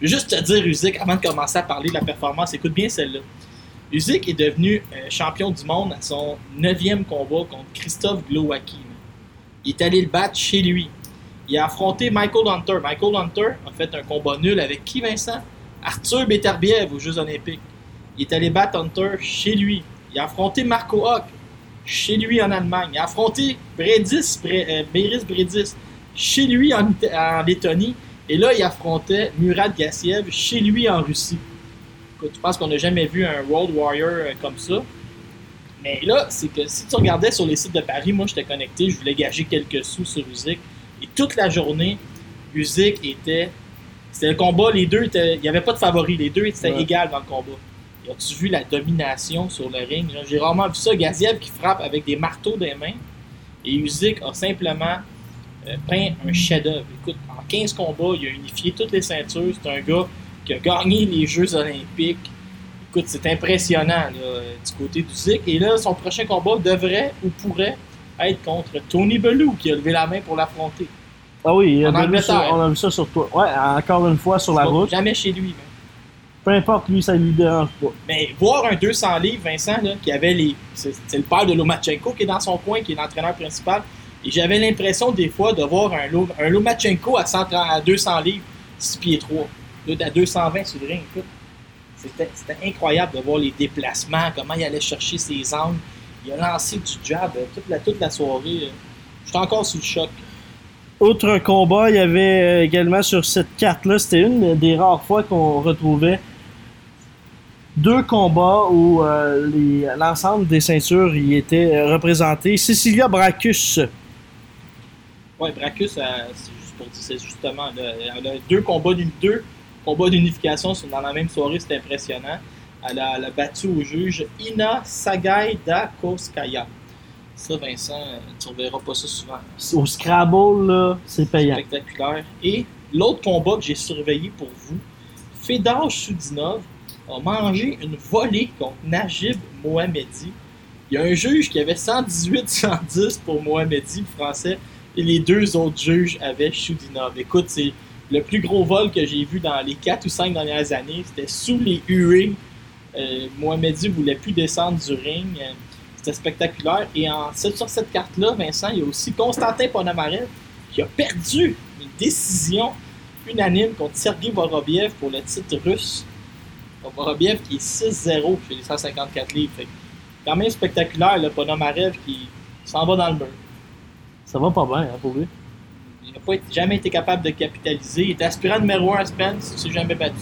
je veux juste te dire, Usyk, avant de commencer à parler de la performance, écoute bien celle-là. Usyk est devenu euh, champion du monde à son neuvième combat contre Christophe Glowacki. Il est allé le battre chez lui. Il a affronté Michael Hunter. Michael Hunter a fait un combat nul avec qui, Vincent? Arthur Beterbiev aux Jeux Olympiques. Il est allé battre Hunter chez lui. Il a affronté Marco Hock chez lui en Allemagne. Il a affronté Bredis, Bre- euh, Beris Bredis chez lui en Lettonie. Et là, il affrontait Murad Gassiev chez lui en Russie. Écoute, je pense qu'on n'a jamais vu un World Warrior euh, comme ça. Mais là, c'est que si tu regardais sur les sites de Paris, moi j'étais connecté, je voulais gager quelques sous sur Usyk. Et toute la journée, Usyk était. C'était le combat, les deux étaient. Il n'y avait pas de favori, les deux étaient Ouais. égales dans le combat. As-tu vu la domination sur le ring? J'ai rarement vu ça. Gaziev qui frappe avec des marteaux des mains. Et Usyk a simplement euh, peint un chef-d'œuvre. Écoute, en 15 combats, il a unifié toutes les ceintures. C'est un gars qui a gagné les Jeux Olympiques. Écoute, c'est impressionnant là, du côté d'Usyk. Et là, son prochain combat devrait ou pourrait être contre Tony Bellew qui a levé la main pour l'affronter. Ah oui, En on a, vu ça, Angleterre. on a vu ça sur toi. Ouais, encore une fois sur la route. Jamais chez lui. man. Peu importe, lui, ça lui dérange pas. Mais voir un 200 livres, Vincent, là, qui avait les. C'est le père de Lomachenko qui est dans son coin, qui est l'entraîneur principal. Et j'avais l'impression des fois de voir un, Lo- un Lomachenko à, 130 à 200 livres, 6 pieds 3. Là, à 220 sur le ring. C'était incroyable de voir les déplacements, comment il allait chercher ses angles. Il a lancé du jab euh, toute la, toute la soirée. euh. J'étais encore sous le choc. Autre combat, il y avait euh, également sur cette carte-là, c'était une des rares fois qu'on retrouvait deux combats où euh, l'ensemble des ceintures y étaient euh, représentés. Cecilia Bracus, Ouais, Bracus, euh, c'est juste pour dire, c'est justement là, elle a deux combats deux combats d'unification sont dans la même soirée, c'est impressionnant. Elle a, elle a battu au juge Ina Sagaidakovskaya. Ça, Vincent, tu ne reverras pas ça souvent. au Scrabble, c'est payant. Spectaculaire. Et l'autre combat que j'ai surveillé pour vous, Fedor Soudinov a mangé une volée contre Najib Mohamedi. Il y a un juge qui avait 118-110 pour Mohamedi, le français, et les deux autres juges avaient Choudinov. Écoute, c'est le plus gros vol que j'ai vu dans les 4 ou 5 dernières années. C'était sous les huées. Euh, Mohamedi voulait plus descendre du ring. C'était spectaculaire. Et en, sur cette carte-là, Vincent, il y a aussi Constantin Ponomarev qui a perdu une décision unanime contre Sergei Vorobiev pour le titre russe. Vorobiev qui est 6-0 chez les 154 livres. Fait quand même spectaculaire, le Ponomarev qui s'en va dans le mur. Ça va pas bien, hein, pour lui. Il n'a pas jamais été capable de capitaliser. Il est aspirant numéro 1 à Spence, il s'est jamais battu.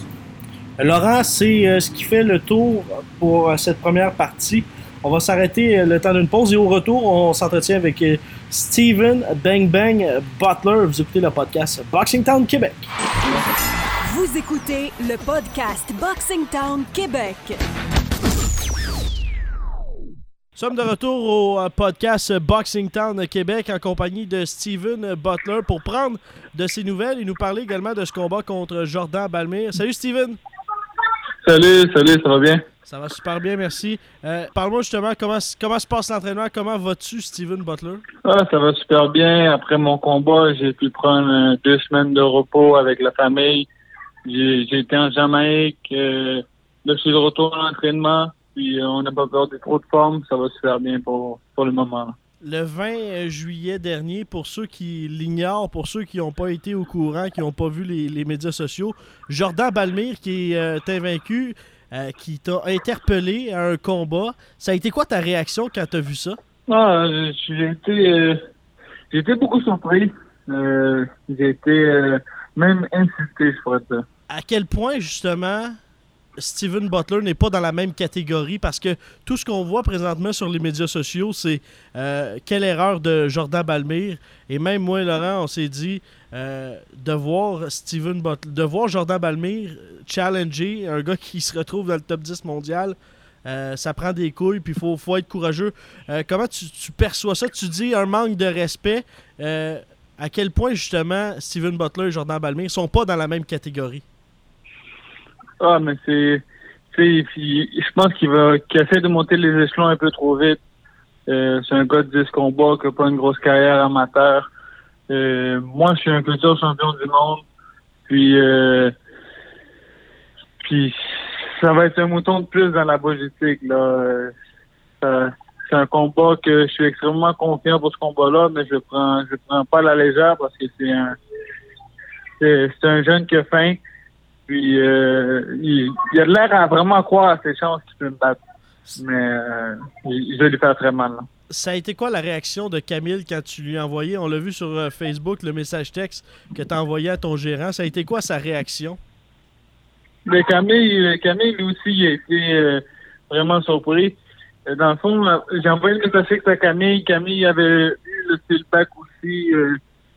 Laurent, c'est euh, ce qui fait le tour pour euh, cette première partie. On va s'arrêter euh, le temps d'une pause et au retour, on s'entretient avec Steven Bang Bang Butler. Vous écoutez le podcast Boxing Town Québec. Vous écoutez le podcast Boxing Town Québec. Nous sommes de retour au euh, podcast Boxing Town Québec en compagnie de Steven Butler pour prendre de ses nouvelles et nous parler également de ce combat contre Jordan Balmire. Salut Steven! Salut, salut, ça va bien? Ça va super bien, merci. Euh, Parle-moi justement comment, comment se passe l'entraînement, comment vas-tu Steven Butler? Ah, ça va super bien. Après mon combat, j'ai pu prendre euh, deux semaines de repos avec la famille. J'ai été en Jamaïque. Euh, là, je suis de retour à l'entraînement. Puis euh, on n'a pas perdu trop de forme, ça va se faire bien pour, pour le moment. Le 20 euh, juillet dernier, pour ceux qui l'ignorent, pour ceux qui n'ont pas été au courant, qui n'ont pas vu les, médias sociaux, Jordan Balmire qui est euh, invaincu, qui t'a interpellé à un combat. Ça a été quoi ta réaction quand tu as vu ça? Ah, j'ai été, j'ai été beaucoup surpris. j'ai été même insulté, je crois. À quel point, justement, Steven Butler n'est pas dans la même catégorie parce que tout ce qu'on voit présentement sur les médias sociaux, c'est euh, quelle erreur de Jordan Balmire. Et même moi et Laurent, on s'est dit euh, de voir Steven Butler, de voir Jordan Balmire challenger un gars qui se retrouve dans le top 10 mondial. Euh, ça prend des couilles, puis il faut, être courageux. comment tu, tu, perçois ça? Tu dis un manque de respect. à quel point, justement, Steven Butler et Jordan Balmire sont pas dans la même catégorie? Ah, mais c'est. Je pense qu'il va qu'il essaie de monter les échelons un peu trop vite. Euh, c'est un gars de 10 combats qui n'a pas une grosse carrière amateur. Euh, moi, je suis un futur champion du monde. Puis, euh, puis ça va être un mouton de plus dans la logistique. Là. c'est un combat que je suis extrêmement confiant pour ce combat-là, mais je prends je prends pas la légère parce que c'est un c'est, un jeune qui a faim. Puis euh, il, a l'air à vraiment croire à ses chances qu'il peut me battre. Mais euh, je vais lui faire très mal. Ça a été quoi la réaction de Camille quand tu lui as envoyé, on l'a vu sur euh, Facebook, le message texte que tu as envoyé à ton gérant. Ça a été quoi sa réaction? Mais Camille, Camille lui aussi, il a été vraiment surpris. Dans le fond, j'ai envoyé le message texte à Camille. Camille avait eu le feedback aussi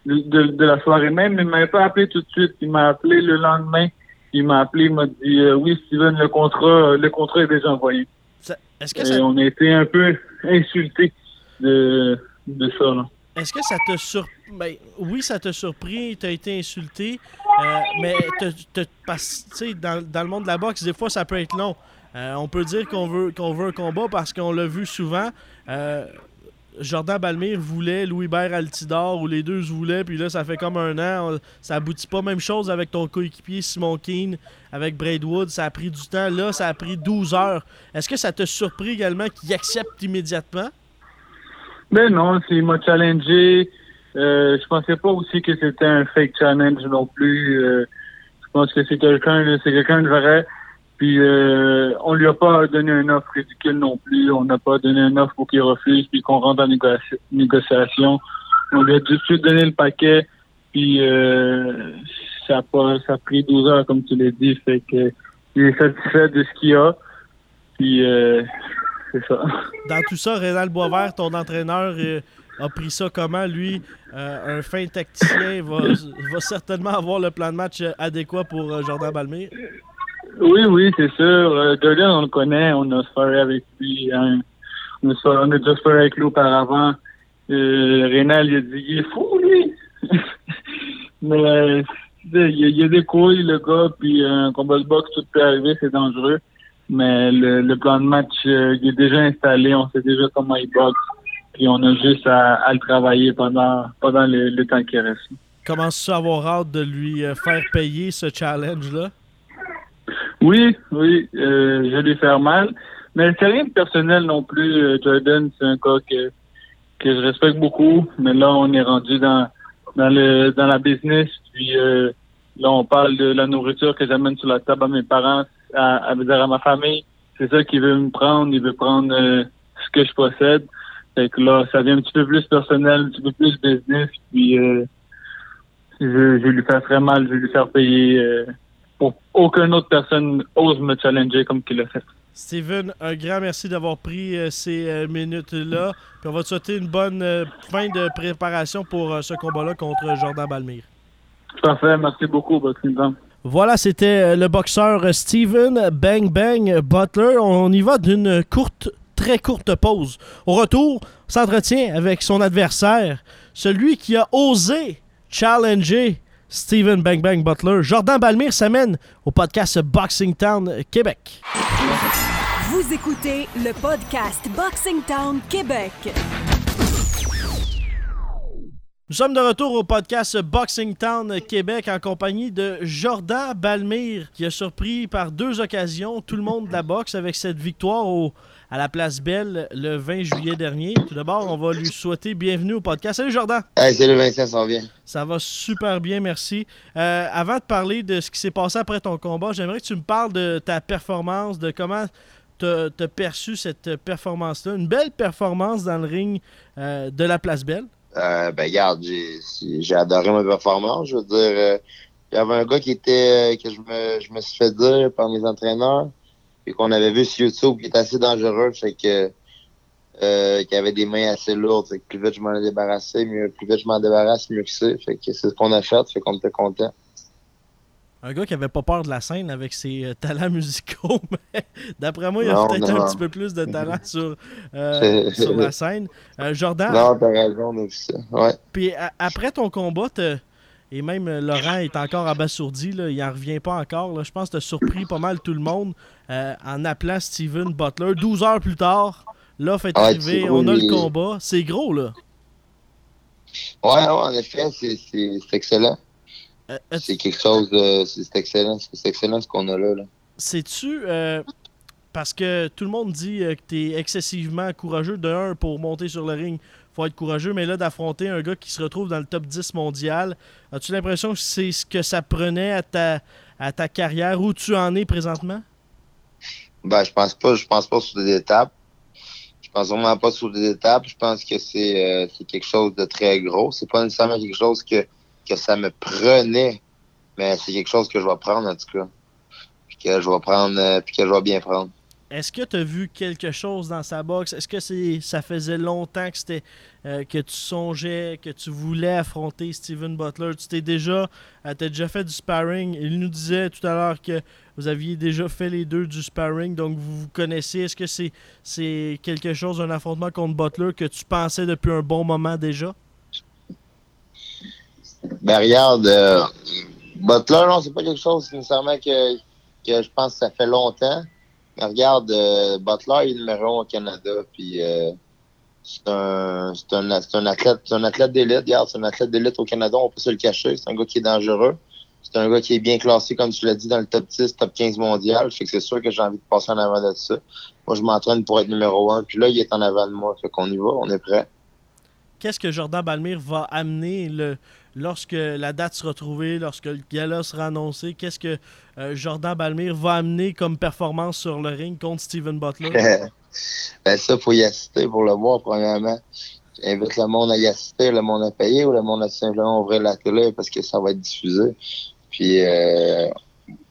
de, la soirée même, mais il ne m'avait pas appelé tout de suite. Il m'a appelé le lendemain il m'a appelé, il m'a dit euh, oui Steven, le contrat, le contrat est déjà envoyé. est-ce que Et on a été un peu insultés de, de ça. Est-ce que ça t'a surpris? Ben, oui, ça t'a surpris, t'as été insulté, euh, mais dans, dans le monde de la boxe, des fois, ça peut être long. Euh, on peut dire qu'on veut, qu'on veut un combat parce qu'on l'a vu souvent. Jordan Balmire voulait Louis-Bert Altidor ou les deux voulaient, puis là, ça fait comme un an. Ça aboutit pas. Même chose avec ton coéquipier Simon Keane, avec Braidwood. Ça a pris du temps. Là, ça a pris 12 heures. Est-ce que ça t'a surpris également qu'il accepte immédiatement? Ben non, il m'a challengé. Euh, je pensais pas aussi que c'était un fake challenge non plus. Euh, je pense que c'est quelqu'un, c'est quelqu'un de vrai. Puis euh, on lui a pas donné une offre ridicule non plus. On n'a pas donné une offre pour qu'il refuse puis qu'on rentre en négociation. On lui a tout donné le paquet. Puis euh, ça a pas ça a pris 12 heures comme tu l'as dit. Fait que il est satisfait de ce qu'il a. Puis euh, c'est ça. Dans tout ça, Rénal Boisvert, ton entraîneur, euh, a pris ça comment? Lui, euh, un fin tacticien, va, va certainement avoir le plan de match adéquat pour Jordan Balmire? Oui, oui, c'est sûr. Euh, on le connaît. On a sparé avec lui. Hein. On, a, déjà sparé avec lui auparavant. Euh, Rénal, il a dit, il est fou, lui. Mais il y, a- il y a des couilles, le gars, puis un combat de boxe, tout peut arriver, c'est dangereux. Mais le, plan de match, euh, il est déjà installé, on sait déjà comment il boxe. Puis on a juste à, le travailler pendant, pendant le, temps qui reste. Commences-tu avoir hâte de lui euh, faire payer ce challenge-là? Oui, oui, euh, je vais lui faire mal. Mais c'est rien de personnel non plus. euh, Jordan, c'est un gars que, que je respecte beaucoup. Mais là, on est rendu dans, dans, le, dans la business. Puis euh, là, on parle de la nourriture que j'amène sur la table à mes parents, à, à, à ma famille. C'est ça qu'il veut me prendre. Il veut prendre ce que je possède. Fait que là, ça devient un petit peu plus personnel, un petit peu plus business. Puis euh, je, je vais lui faire très mal. Je vais lui faire payer. Pour aucune autre personne ose me challenger comme qu'il l'a fait. Steven, un grand merci d'avoir pris euh, ces euh, minutes-là. On va te souhaiter une bonne euh, fin de préparation pour ce combat-là contre Jordan Balmire. Parfait, merci beaucoup, Boxing. Voilà, c'était le boxeur Steven Bang Bang Butler. On y va d'une courte, très courte pause. Au retour, on s'entretient avec son adversaire, celui qui a osé challenger Steven Bang Bang Butler. Jordan Balmire s'amène au podcast Boxing Town Québec. Vous écoutez le podcast Boxing Town Québec. Nous sommes de retour au podcast Boxing Town Québec en compagnie de Jordan Balmire qui a surpris par deux occasions tout le monde de la boxe avec cette victoire au- à la Place Belle le 20 juillet dernier. Tout d'abord, on va lui souhaiter bienvenue au podcast. Salut Jordan! Hey, salut Vincent, ça va bien? Ça va super bien, merci. Euh, avant de parler de ce qui s'est passé après ton combat, j'aimerais que tu me parles de ta performance, de comment tu as perçu cette performance-là. Une belle performance dans le ring euh, de la Place Belle. Euh, ben, regarde, j'ai adoré ma performance. Je veux dire, euh, il y avait un gars qui était, que je me, je me suis fait dire par mes entraîneurs, et qu'on avait vu sur YouTube, qui était assez dangereux, fait que, euh, qui avait des mains assez lourdes. Fait que plus vite je m'en ai débarrassé, mieux, plus vite je m'en débarrasse, mieux que c'est. Fait que c'est ce qu'on a fait, fait qu'on était content. Un gars qui avait pas peur de la scène avec ses euh, talents musicaux, mais d'après moi, il a peut-être un petit peu plus de talent sur, euh, sur la scène. Euh, Jordan, Non, t'as raison, on a vu ça. Ouais. puis après ton combat, t'as- et même euh, Laurent est encore abasourdi, là, il en revient pas encore. là. Je pense que tu as surpris pas mal tout le monde euh, en appelant Steven Butler. 12 heures plus tard, l'offre est Ouais, arrivée, on a le combat. C'est gros, là. Ouais, ouais, en effet, c'est excellent. Euh, C'est quelque chose de, c'est excellent, c'est excellent ce qu'on a là, là. Sais-tu, parce que tout le monde dit que tu es excessivement courageux, de un, pour monter sur le ring, faut être courageux, mais là, d'affronter un gars qui se retrouve dans le top 10 mondial, as-tu l'impression que c'est ce que ça prenait à ta, à ta carrière, où tu en es présentement? Ben, je pense pas, je pense pas sur des étapes. Je pense vraiment pas sur des étapes. Je pense que c'est euh, quelque chose de très gros. C'est pas nécessairement quelque chose que, que ça me prenait, mais c'est quelque chose que je vais prendre en tout cas. Puis que je vais prendre, euh, puis que je vais bien prendre. Est-ce que tu as vu quelque chose dans sa boxe? Est-ce que ça faisait longtemps euh, que tu songeais, que tu voulais affronter Steven Butler? Tu t'es déjà, euh, déjà fait du sparring. Il nous disait tout à l'heure que vous aviez déjà fait les deux du sparring, donc vous vous connaissez. Est-ce que c'est c'est quelque chose, un affrontement contre Butler que tu pensais depuis un bon moment déjà? Ben regarde, euh, Butler, non, c'est pas quelque chose nécessairement que, que je pense que ça fait longtemps. Mais regarde, euh, Butler est numéro un au Canada, puis euh, c'est un, un, un athlète, un athlète d'élite. Regarde, c'est un athlète d'élite au Canada, on peut se le cacher. C'est un gars qui est dangereux. C'est un gars qui est bien classé, comme tu l'as dit, dans le top 10, top 15 mondial. Fait que c'est sûr que j'ai envie de passer en avant de ça. Moi, je m'entraîne pour être numéro un. Puis là, il est en avant de moi. Fait qu'on y va, on est prêt. Qu'est-ce que Jordan Balmire va amener le, lorsque la date sera trouvée, lorsque le gala sera annoncé? Qu'est-ce que euh, Jordan Balmire va amener comme performance sur le ring contre Steven Butler? ben ça, faut y assister pour le voir, premièrement. J'invite le monde à y assister, le monde à payer ou le monde à simplement ouvrir la télé parce que ça va être diffusé. Puis euh,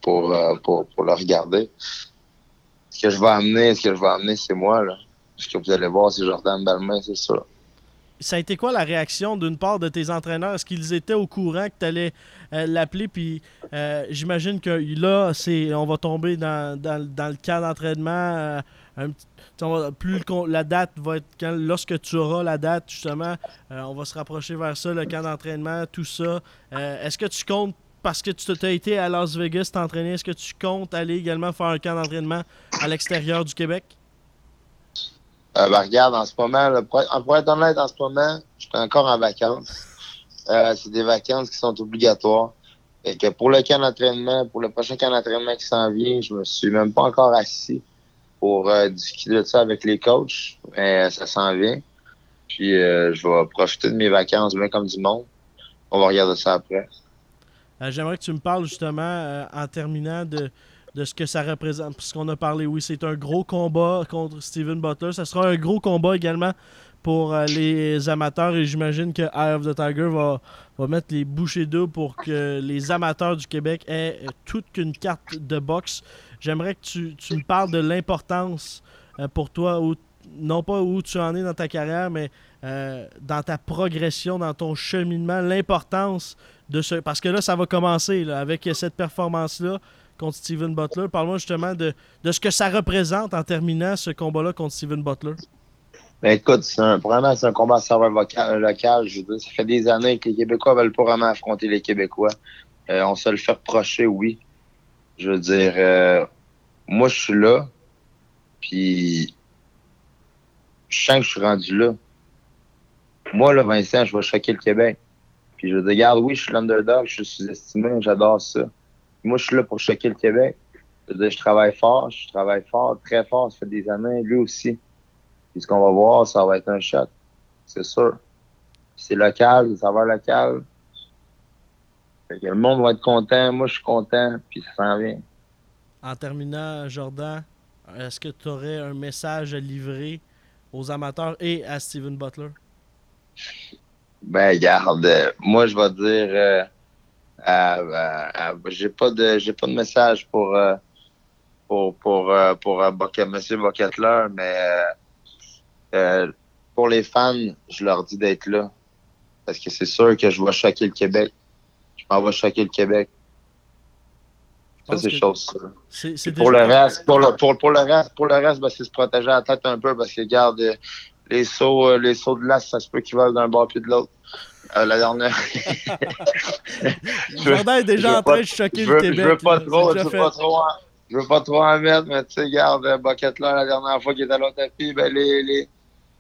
pour, euh, pour, pour le regarder. Ce que je vais amener, ce que je vais amener, c'est moi, là. Ce que vous allez voir, c'est Jordan Balmain, c'est ça. Ça a été quoi la réaction d'une part de tes entraîneurs? Est-ce qu'ils étaient au courant que tu allais l'appeler? Puis euh, j'imagine que là, c'est, on va tomber dans, dans- le camp d'entraînement. euh, plus le la date va être quand, lorsque tu auras la date, justement, euh, on va se rapprocher vers ça, le camp d'entraînement, tout ça. Euh, est-ce que tu comptes parce que tu as été à Las Vegas t'entraîner, est-ce que tu comptes aller également faire un camp d'entraînement à l'extérieur du Québec? Ben, regarde, en ce moment, là, pour, être, honnête, en ce moment, je suis encore en vacances. Euh, c'est des vacances qui sont obligatoires. Et que pour le camp d'entraînement, pour le prochain camp d'entraînement qui s'en vient, je me suis même pas encore assis pour euh, discuter de ça avec les coachs. Mais ça s'en vient. Puis je vais profiter de mes vacances bien comme du monde. On va regarder ça après. J'aimerais que tu me parles justement en terminant de, de ce que ça représente. Puisqu'on a parlé, oui, c'est un gros combat contre Steven Butler. Ça sera un gros combat également pour euh, les amateurs et j'imagine que Eye of the Tiger va, mettre les bouchées d'eau pour que les amateurs du Québec aient euh, toute qu'une carte de boxe. J'aimerais que tu, tu me parles de l'importance euh, pour toi, où, non pas où tu en es dans ta carrière, mais dans ta progression, dans ton cheminement, l'importance de ce. Parce que là, ça va commencer avec cette performance-là contre Steven Butler. Parle-moi justement de, de ce que ça représente en terminant ce combat-là contre Steven Butler. Ben écoute, c'est un, vraiment c'est un combat à vocal, local. Je veux dire, ça fait des années que les Québécois veulent pas vraiment affronter les Québécois. Euh, on se le fait reprocher, oui. Je veux dire, euh, moi je suis là, puis je sens que je suis rendu là. Moi, là, Vincent, je vais choquer le Québec. Puis je veux dire, regarde, oui, je suis l'underdog, je suis sous-estimé, j'adore ça. Moi, je suis là pour choquer le Québec. Je veux dire, je travaille fort, je travaille fort, très fort, ça fait des années, lui aussi. Puis ce qu'on va voir, ça va être un shot. C'est sûr. C'est local, ça va local. Fait que le monde va être content, moi je suis content, puis ça s'en vient. En terminant, Jordan, est-ce que tu aurais un message à livrer aux amateurs et à Steven Butler? Ben regarde, euh, moi je vais dire euh, j'ai pas de j'ai pas de message pour euh, pour pour euh, pour euh, Boca- Monsieur Bocatler, mais euh, euh, pour les fans, je leur dis d'être là. Parce que c'est sûr que je vais choquer le Québec. Je m'en vais choquer le Québec. Ça, c'est chose. C'est Pour le reste, pour le, pour, pour le reste, pour le reste, ben, c'est se protéger la tête un peu parce que regarde, euh, les sauts, euh, les sauts de glace, ça se peut qu'ils volent d'un bord puis de l'autre. Euh, la dernière. Jordan est déjà en train de choquer le Québec. je veux pas trop, je veux pas trop, en- je veux pas trop en mettre, mais tu sais, regarde, euh, Bucket là, la dernière fois qu'il était à l'autre tapis, ben, les, les,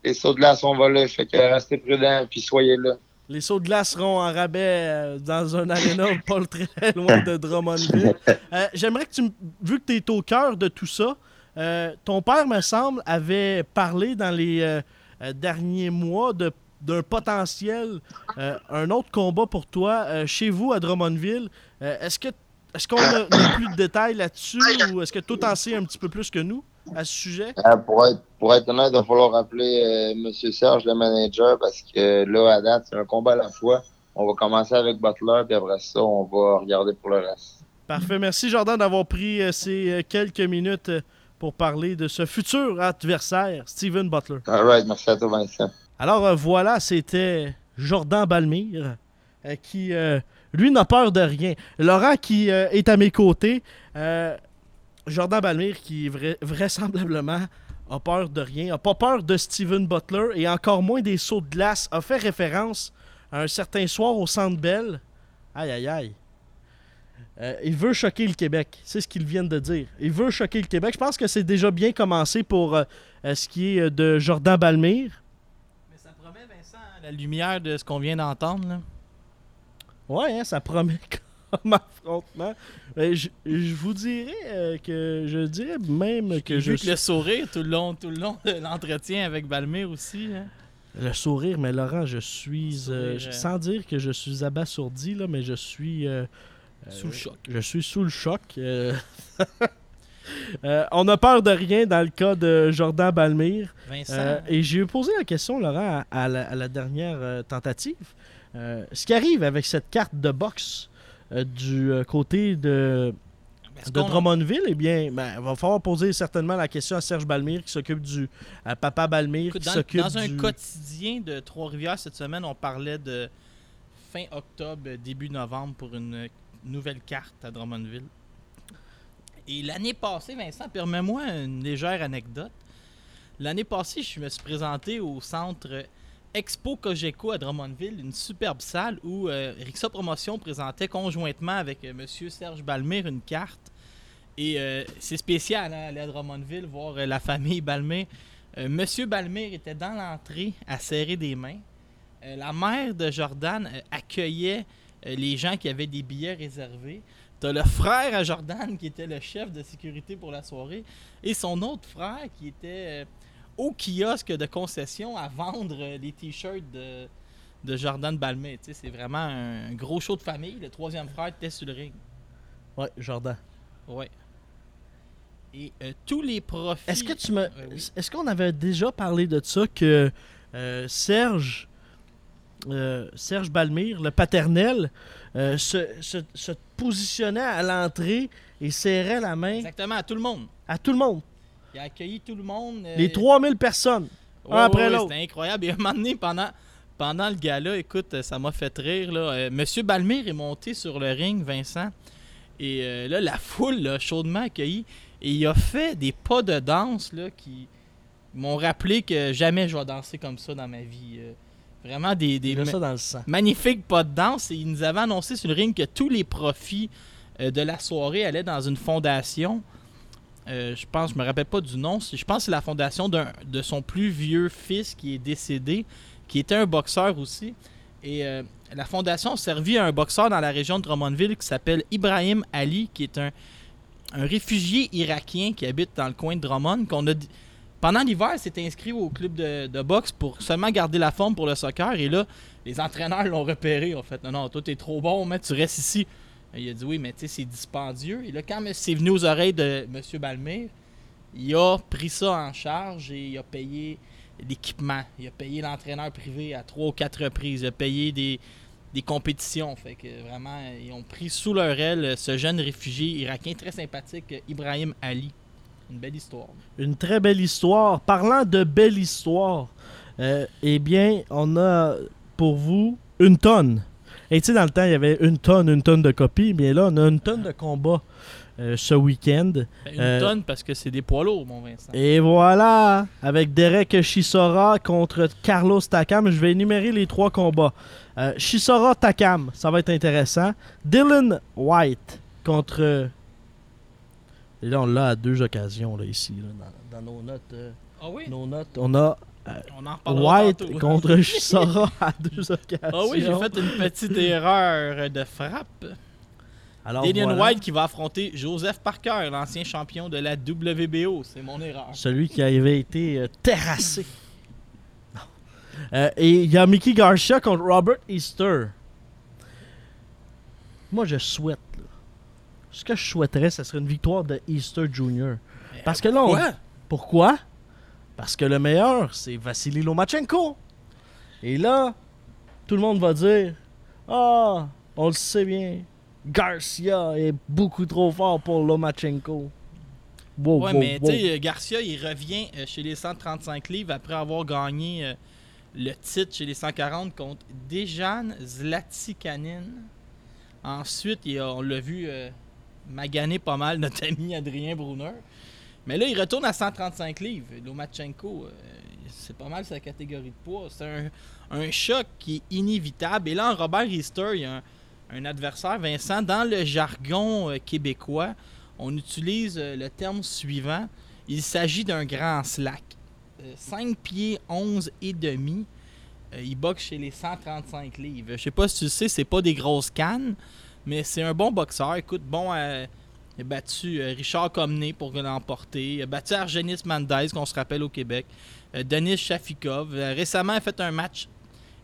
les sauts de glace ont volé. Fait que restez prudents puis soyez là. Les sauts de glace seront en rabais dans un aréna pas très loin de Drummondville. Euh, J'aimerais que tu me. Vu que tu es au cœur de tout ça, euh, ton père, me semble, avait parlé dans les euh, euh, derniers mois de d'un potentiel, euh, un autre combat pour toi euh, chez vous à Drummondville. Euh, est-ce que est-ce qu'on a, plus de détails là-dessus ou est-ce que toi t'en sais un petit peu plus que nous à ce sujet? Pour, être, pour être honnête, il va falloir rappeler M. Serge, le manager, parce que là, à date, c'est un combat à la fois. On va commencer avec Butler, puis après ça, on va regarder pour le reste. Parfait. Merci, Jordan, d'avoir pris ces quelques minutes pour parler de ce futur adversaire, Steven Butler. All right, merci à toi, Vincent. Alors euh, voilà, c'était Jordan Balmire euh, qui, euh, lui, n'a peur de rien. Laurent qui est à mes côtés. Jordan Balmire qui vra- vraisemblablement a peur de rien, a pas peur de Steven Butler et encore moins des sauts de glace, a fait référence à un certain soir au Centre Bell. Aïe aïe aïe. Euh, il veut choquer le Québec. C'est ce qu'ils viennent de dire. Il veut choquer le Québec. Je pense que c'est déjà bien commencé pour euh, euh, ce qui est de Jordan Balmire. Mais ça promet, Vincent, hein, la lumière de ce qu'on vient d'entendre. là. Ouais, hein, ça promet comme affrontement. Mais je, je vous dirais euh, que je dirais même que J'ai je vu que le sourire tout le long, tout le long de l'entretien avec Balmire aussi. hein. le sourire, mais Laurent, je suis Sourire, sans dire que je suis abasourdi là, mais je suis Sous le euh, choc. Je suis sous le choc. euh. Euh, on n'a peur de rien dans le cas de Jordan Balmire. Vincent, Euh, et j'ai posé la question, Laurent, à, à la, à la dernière euh, tentative. Euh, ce qui arrive avec cette carte de boxe euh, du euh, côté de, de Drummondville, eh bien, ben, il va falloir poser certainement la question à Serge Balmire qui s'occupe du. à Papa Balmire Écoute, qui dans, s'occupe dans un du. quotidien de Trois-Rivières cette semaine, on parlait de fin octobre, début novembre pour une nouvelle carte à Drummondville. Et l'année passée, Vincent, permets-moi une légère anecdote. L'année passée, je me suis présenté au centre Expo Cogeco à Drummondville, une superbe salle où euh, Rixa Promotion présentait conjointement avec euh, Monsieur Serge Balmer une carte. Et euh, c'est spécial hein, aller à Drummondville voir euh, la famille Balmer. Euh, Monsieur Balmer était dans l'entrée à serrer des mains. La mère de Jordan accueillait les gens qui avaient des billets réservés. T'as le frère à Jordan qui était le chef de sécurité pour la soirée et son autre frère qui était euh, au kiosque de concession à vendre euh, les t-shirts de, de Jordan sais, C'est vraiment un gros show de famille. Le troisième frère était sur le ring. Ouais, Jordan. Ouais. Et euh, tous les profits. Est-ce que tu me. Euh, oui. Est-ce qu'on avait déjà parlé de ça que euh, Serge. Euh, Serge Balmire, le paternel, euh, se, se- se positionnait à l'entrée et serrait la main Exactement, à tout le monde. à tout le monde. Il a accueilli tout le monde. euh, Les 3000 personnes. Ouais, un après ouais, l'autre. C'était incroyable. Et à un moment donné, pendant, pendant le gala, écoute, ça m'a fait rire. Là. Monsieur Balmire est monté sur le ring, Vincent. Et euh, là, la foule chaudement accueilli. Et il a fait des pas de danse là, qui m'ont rappelé que jamais je vais danser comme ça dans ma vie. Euh, vraiment des, des Il a ma- ça dans le sang. magnifiques pas de danse. Et il nous avait annoncé sur le ring que tous les profits euh, de la soirée allaient dans une fondation. Euh, je pense, je me rappelle pas du nom. Je pense que c'est la fondation d'un- de son plus vieux fils qui est décédé, qui était un boxeur aussi. Et euh, la fondation a servi à un boxeur dans la région de Drummondville qui s'appelle Ibrahim Ali, qui est un, un réfugié irakien qui habite dans le coin de Drummond. Qu'on a, pendant l'hiver, s'est inscrit au club de, boxe pour seulement garder la forme pour le soccer. Et là, les entraîneurs l'ont repéré. En fait, non, non, toi, t'es trop bon, mais tu restes ici. Il a dit oui, mais tu sais, c'est dispendieux. Et là, quand c'est venu aux oreilles de M. Balmer, il a pris ça en charge et il a payé l'équipement. Il a payé l'entraîneur privé à trois ou quatre reprises. Il a payé des, des compétitions. Fait que vraiment, ils ont pris sous leur aile ce jeune réfugié irakien très sympathique, Ibrahim Ali. Une belle histoire. Une très belle histoire. Parlant de belle histoire, euh, eh bien, on a pour vous une tonne. Et tu sais, dans le temps, il y avait une tonne, une tonne de copies, mais là, on a une tonne de combats euh, ce week-end. Ben, Une Euh, tonne parce que c'est des poids lourds, mon Vincent. Et voilà, avec Derek Chisora contre Carlos Takam. Je vais énumérer les trois combats. Chisora Takam, ça va être intéressant. Dylan White contre. Et là, on l'a à deux occasions, là, ici, là, dans, dans nos notes. euh, Ah oui? nos notes. On a On en reparlera White tantôt. contre Chisora à deux occasions. Ah oui, j'ai fait une petite erreur de frappe. Alors, Daniel voilà, White qui va affronter Joseph Parker, l'ancien champion de la WBO. C'est mon erreur. Celui qui avait été euh, terrassé. Euh, et il y a Mickey Garcia contre Robert Easter. Moi, je souhaite. Ce que je souhaiterais, ce serait une victoire de Easter Jr. Parce que là, on- pourquoi? Parce que le meilleur, c'est Vassili Lomachenko. Et là, tout le monde va dire Ah, on le sait bien. Garcia est beaucoup trop fort pour Lomachenko. Wow, Ouais, wow, mais wow. tu sais, Garcia, il revient euh, chez les 135 livres après avoir gagné euh, le titre chez les 140 contre Dejan Zlatikanin. Ensuite, il a- on l'a vu maganer pas mal notre ami Adrien Brunner. Mais là, il retourne à 135 livres. Lomachenko, euh, c'est pas mal sa catégorie de poids. C'est un, choc qui est inévitable. Et là, en Robert Easter, il y a un, adversaire, Vincent, dans le jargon euh, québécois, on utilise euh, le terme suivant. Il s'agit d'un grand slack. 5 pieds 11 et demi. Il boxe chez les 135 livres. Je sais pas si tu le sais, c'est pas des grosses cannes, mais c'est un bon boxeur. Écoute, bon, euh, il a battu euh, Richard Comné pour l'emporter. Il a battu Argenis Mendez, qu'on se rappelle au Québec. Euh, Denis Shafikov. Récemment, a fait un match.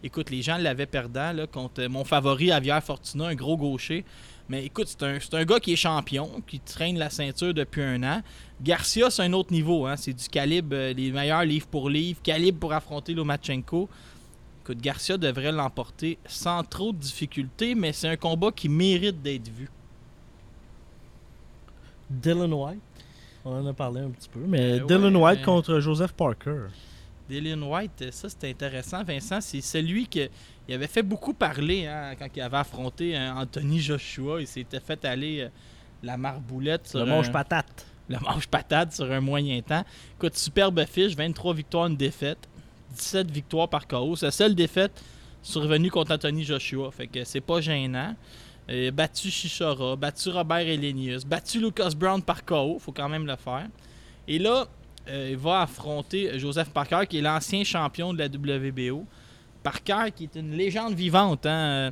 Écoute, les gens l'avaient perdant contre mon favori, Javier Fortuna, un gros gaucher. Mais écoute, c'est un, gars qui est champion, qui traîne la ceinture depuis un an. Garcia, c'est un autre niveau. Hein. C'est du calibre, les meilleurs livre pour livre, calibre pour affronter Lomachenko. Écoute, Garcia devrait l'emporter sans trop de difficultés, mais c'est un combat qui mérite d'être vu. Dylan White. On en a parlé un petit peu, mais Euh, Dylan ouais, White mais- contre Joseph Parker. Dylan White, ça c'est intéressant, Vincent. C'est celui qui avait fait beaucoup parler hein, quand il avait affronté hein, Anthony Joshua. Il s'était fait aller euh, la marboulette sur Le un- mange patate. le manche patate sur un moyen temps. Écoute, superbe fiche, 23 victoires, une défaite. 17 victoires par KO. Sa seule défaite survenue contre Anthony Joshua. Fait que c'est pas gênant. Euh, battu Shishora, battu Robert Elenius, battu Lucas Brown par KO. Faut quand même le faire. Et là, euh, il va affronter Joseph Parker, qui est l'ancien champion de la WBO. Parker, qui est une légende vivante hein, euh,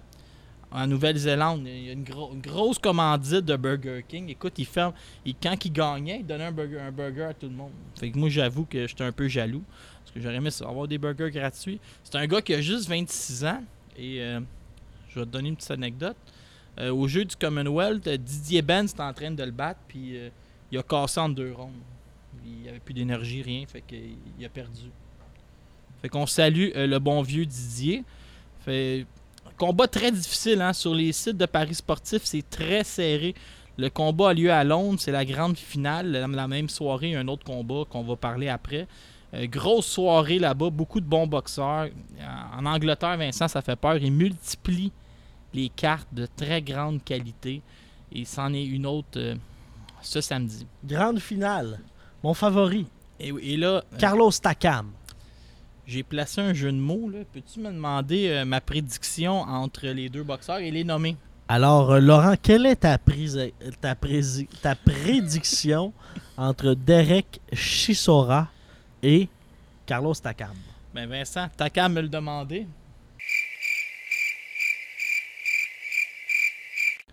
en Nouvelle-Zélande. Il y a une, une grosse commandite de Burger King. Écoute, il ferme. il- quand il gagnait, il donnait un burger, un burger à tout le monde. Fait que moi, j'avoue que j'étais un peu jaloux. Parce que j'aurais aimé avoir des burgers gratuits. C'est un gars qui a juste 26 ans. Et euh, je vais te donner une petite anecdote. Euh, au jeu du Commonwealth, euh, Didier Benz était en train de le battre. Puis il a cassé en deux rondes. Il n'y avait plus d'énergie, rien. Fait qu'il il a perdu. Fait qu'on salue le bon vieux Didier. Fait combat très difficile hein, sur les sites de paris sportifs, c'est très serré. Le combat a lieu à Londres, c'est la grande finale. La même soirée, un autre combat qu'on va parler après. Euh, grosse soirée là-bas, beaucoup de bons boxeurs. En Angleterre, Vincent, ça fait peur. Il multiplie les cartes de très grande qualité. Et c'en est une autre euh, ce samedi. Grande finale. Mon favori, Et, et là, euh, Carlos Takam. j'ai placé un jeu de mots. Peux-tu me demander euh, ma prédiction entre les deux boxeurs et les nommer? Alors, euh, Laurent, quelle est ta, prise, ta, prési- ta prédiction entre Derek Chisora et Carlos Takam? Ben Vincent, qu'à me le demander.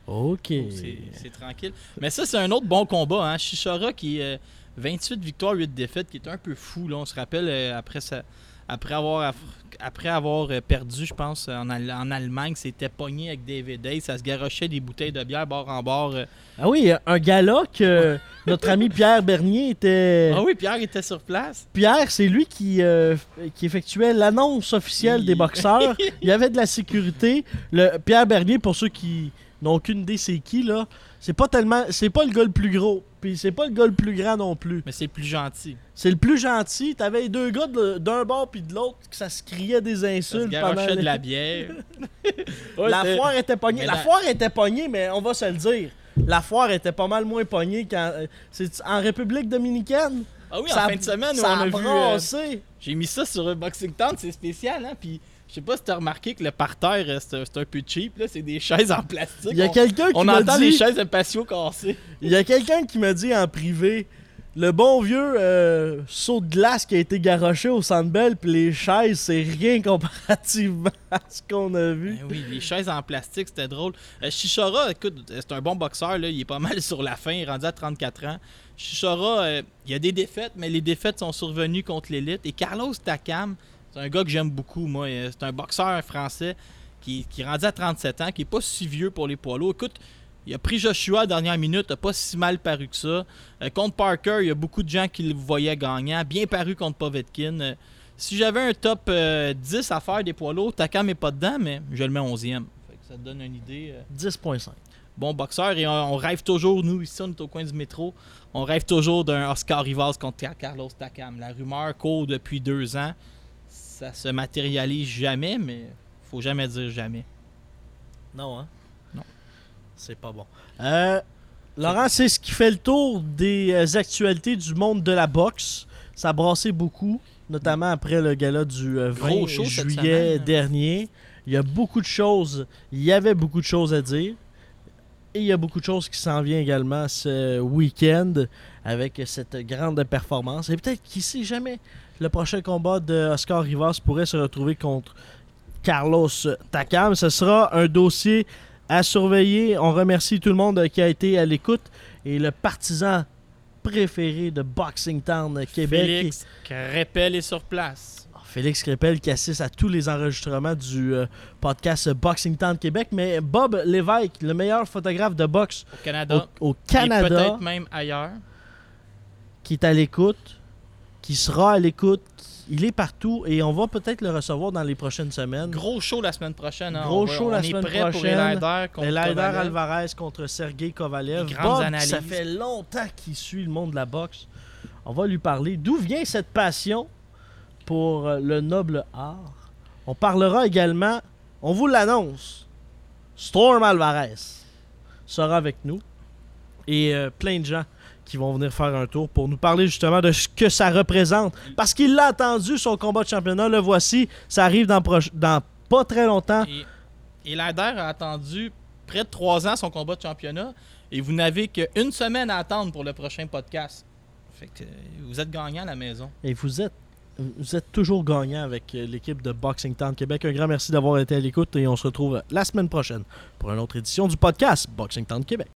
OK. C'est c'est tranquille. Mais ça, c'est un autre bon combat. Hein? Shishara qui est euh, 28 victoires, 8 défaites, qui est un peu fou. Là. On se rappelle, euh, après, sa- après avoir, après avoir euh, perdu, je pense, en, Al- en Allemagne, c'était pogné avec David Day. Ça se garochait des bouteilles de bière bord en bord. euh. Ah oui, un gala que notre ami Pierre Bernier était... Ah oui, Pierre était sur place. Pierre, c'est lui qui, euh, qui effectuait l'annonce officielle Il- des boxeurs. Il y avait de la sécurité. Le Pierre Bernier, pour ceux qui n'ont aucune idée c'est qui, là, c'est pas tellement. C'est pas le gars le plus gros. Puis c'est pas le gars le plus grand non plus. Mais c'est plus gentil. C'est le plus gentil. T'avais les deux gars de- d'un bord puis de l'autre que ça se criait des Ça se insultes pendant garochait les- de la bière. Ouais, la foire était pognée. Mais La la- foire était pognée, mais on va se le dire. La foire était pas mal moins pognée qu'en. euh, C'est en République dominicaine. Ah oui, en Ça- fin de semaine, ça on a vu... euh. J'ai mis ça sur un Boxing Town, c'est spécial, hein? Puis je sais pas si t'as remarqué que le parterre, euh, c'est un- peu cheap, là. C'est des chaises en plastique. Il y a On- quelqu'un qui On entend dit. les chaises de patio cassées. Il y a quelqu'un qui m'a dit en privé le bon vieux euh, saut de glace qui a été garoché au Centre Bell puis les chaises, c'est rien comparativement à ce qu'on a vu. Ben oui, les chaises en plastique, c'était drôle. Euh, écoute, euh, c'est un bon boxeur, là. Il est pas mal sur la fin, il est rendu à 34 ans. Shishara, euh, il y a des défaites, mais les défaites sont survenues contre l'élite. Et Carlos Takam, c'est un gars que j'aime beaucoup, moi. Euh, C'est un boxeur français qui, qui est rendu à 37 ans, qui est pas si vieux pour les poids lourds. Écoute, il a pris Joshua à la dernière minute, a pas si mal paru que ça. Euh, contre Parker, il y a beaucoup de gens qui le voyaient gagnant. Bien paru contre Povetkin. Euh, si j'avais un top euh, 10 à faire des poids lourds, Takam est pas dedans, mais je le mets 11e. Fait que ça te donne une idée. euh, 10.5. bon boxeur et on, on rêve toujours, nous ici on est au coin du métro, on rêve toujours d'un Oscar Rivas contre Carlos Takam. La rumeur court depuis deux ans, ça se matérialise jamais, mais faut jamais dire jamais. Non, hein? Non. C'est pas bon. Euh, Laurent, c'est ce qui fait le tour des euh, actualités du monde de la boxe. Ça a brassé beaucoup, notamment après le gala du euh, 20 Gros show cette juillet semaine. dernier. Il y a beaucoup de choses, il y avait beaucoup de choses à dire. Et il y a beaucoup de choses qui s'en viennent également ce week-end avec cette grande performance. Et peut-être, qui sait jamais, le prochain combat de Oscar Rivas pourrait se retrouver contre Carlos Takam. Ce sera un dossier à surveiller. On remercie tout le monde qui a été à l'écoute et le partisan préféré de Boxing Town Québec. Félix Crépel est sur place. Félix Crépel qui assiste à tous les enregistrements du euh, podcast Boxing Town Québec. Mais Bob Lévesque, le meilleur photographe de boxe Au Canada. au, au Et Canada, peut-être même ailleurs. qui est à l'écoute, qui sera à l'écoute. Il est partout et on va peut-être le recevoir dans les prochaines semaines. Gros show la semaine prochaine. hein. Gros On va- show la on semaine est prêt pour prochaine. Elider contre Elider. Alvarez contre Sergei Kovalev. Bob, analyses. ça fait longtemps qu'il suit le monde de la boxe. On va lui parler. D'où vient cette passion pour euh, le noble art? On parlera également, on vous l'annonce, Storm Alvarez sera avec nous. Et euh, plein de gens qui vont venir faire un tour pour nous parler justement de ce que ça représente. Parce qu'il l'a attendu, son combat de championnat. Le voici. Ça arrive dans, pas très longtemps. Et, et Lader a attendu près de trois ans son combat de championnat et vous n'avez qu'une semaine à attendre pour le prochain podcast. Fait que euh, vous êtes gagnant à la maison. Et vous êtes, vous êtes toujours gagnant avec euh, l'équipe de Boxing Town Québec. Un grand merci d'avoir été à l'écoute et on se retrouve la semaine prochaine pour une autre édition du podcast Boxing Town Québec.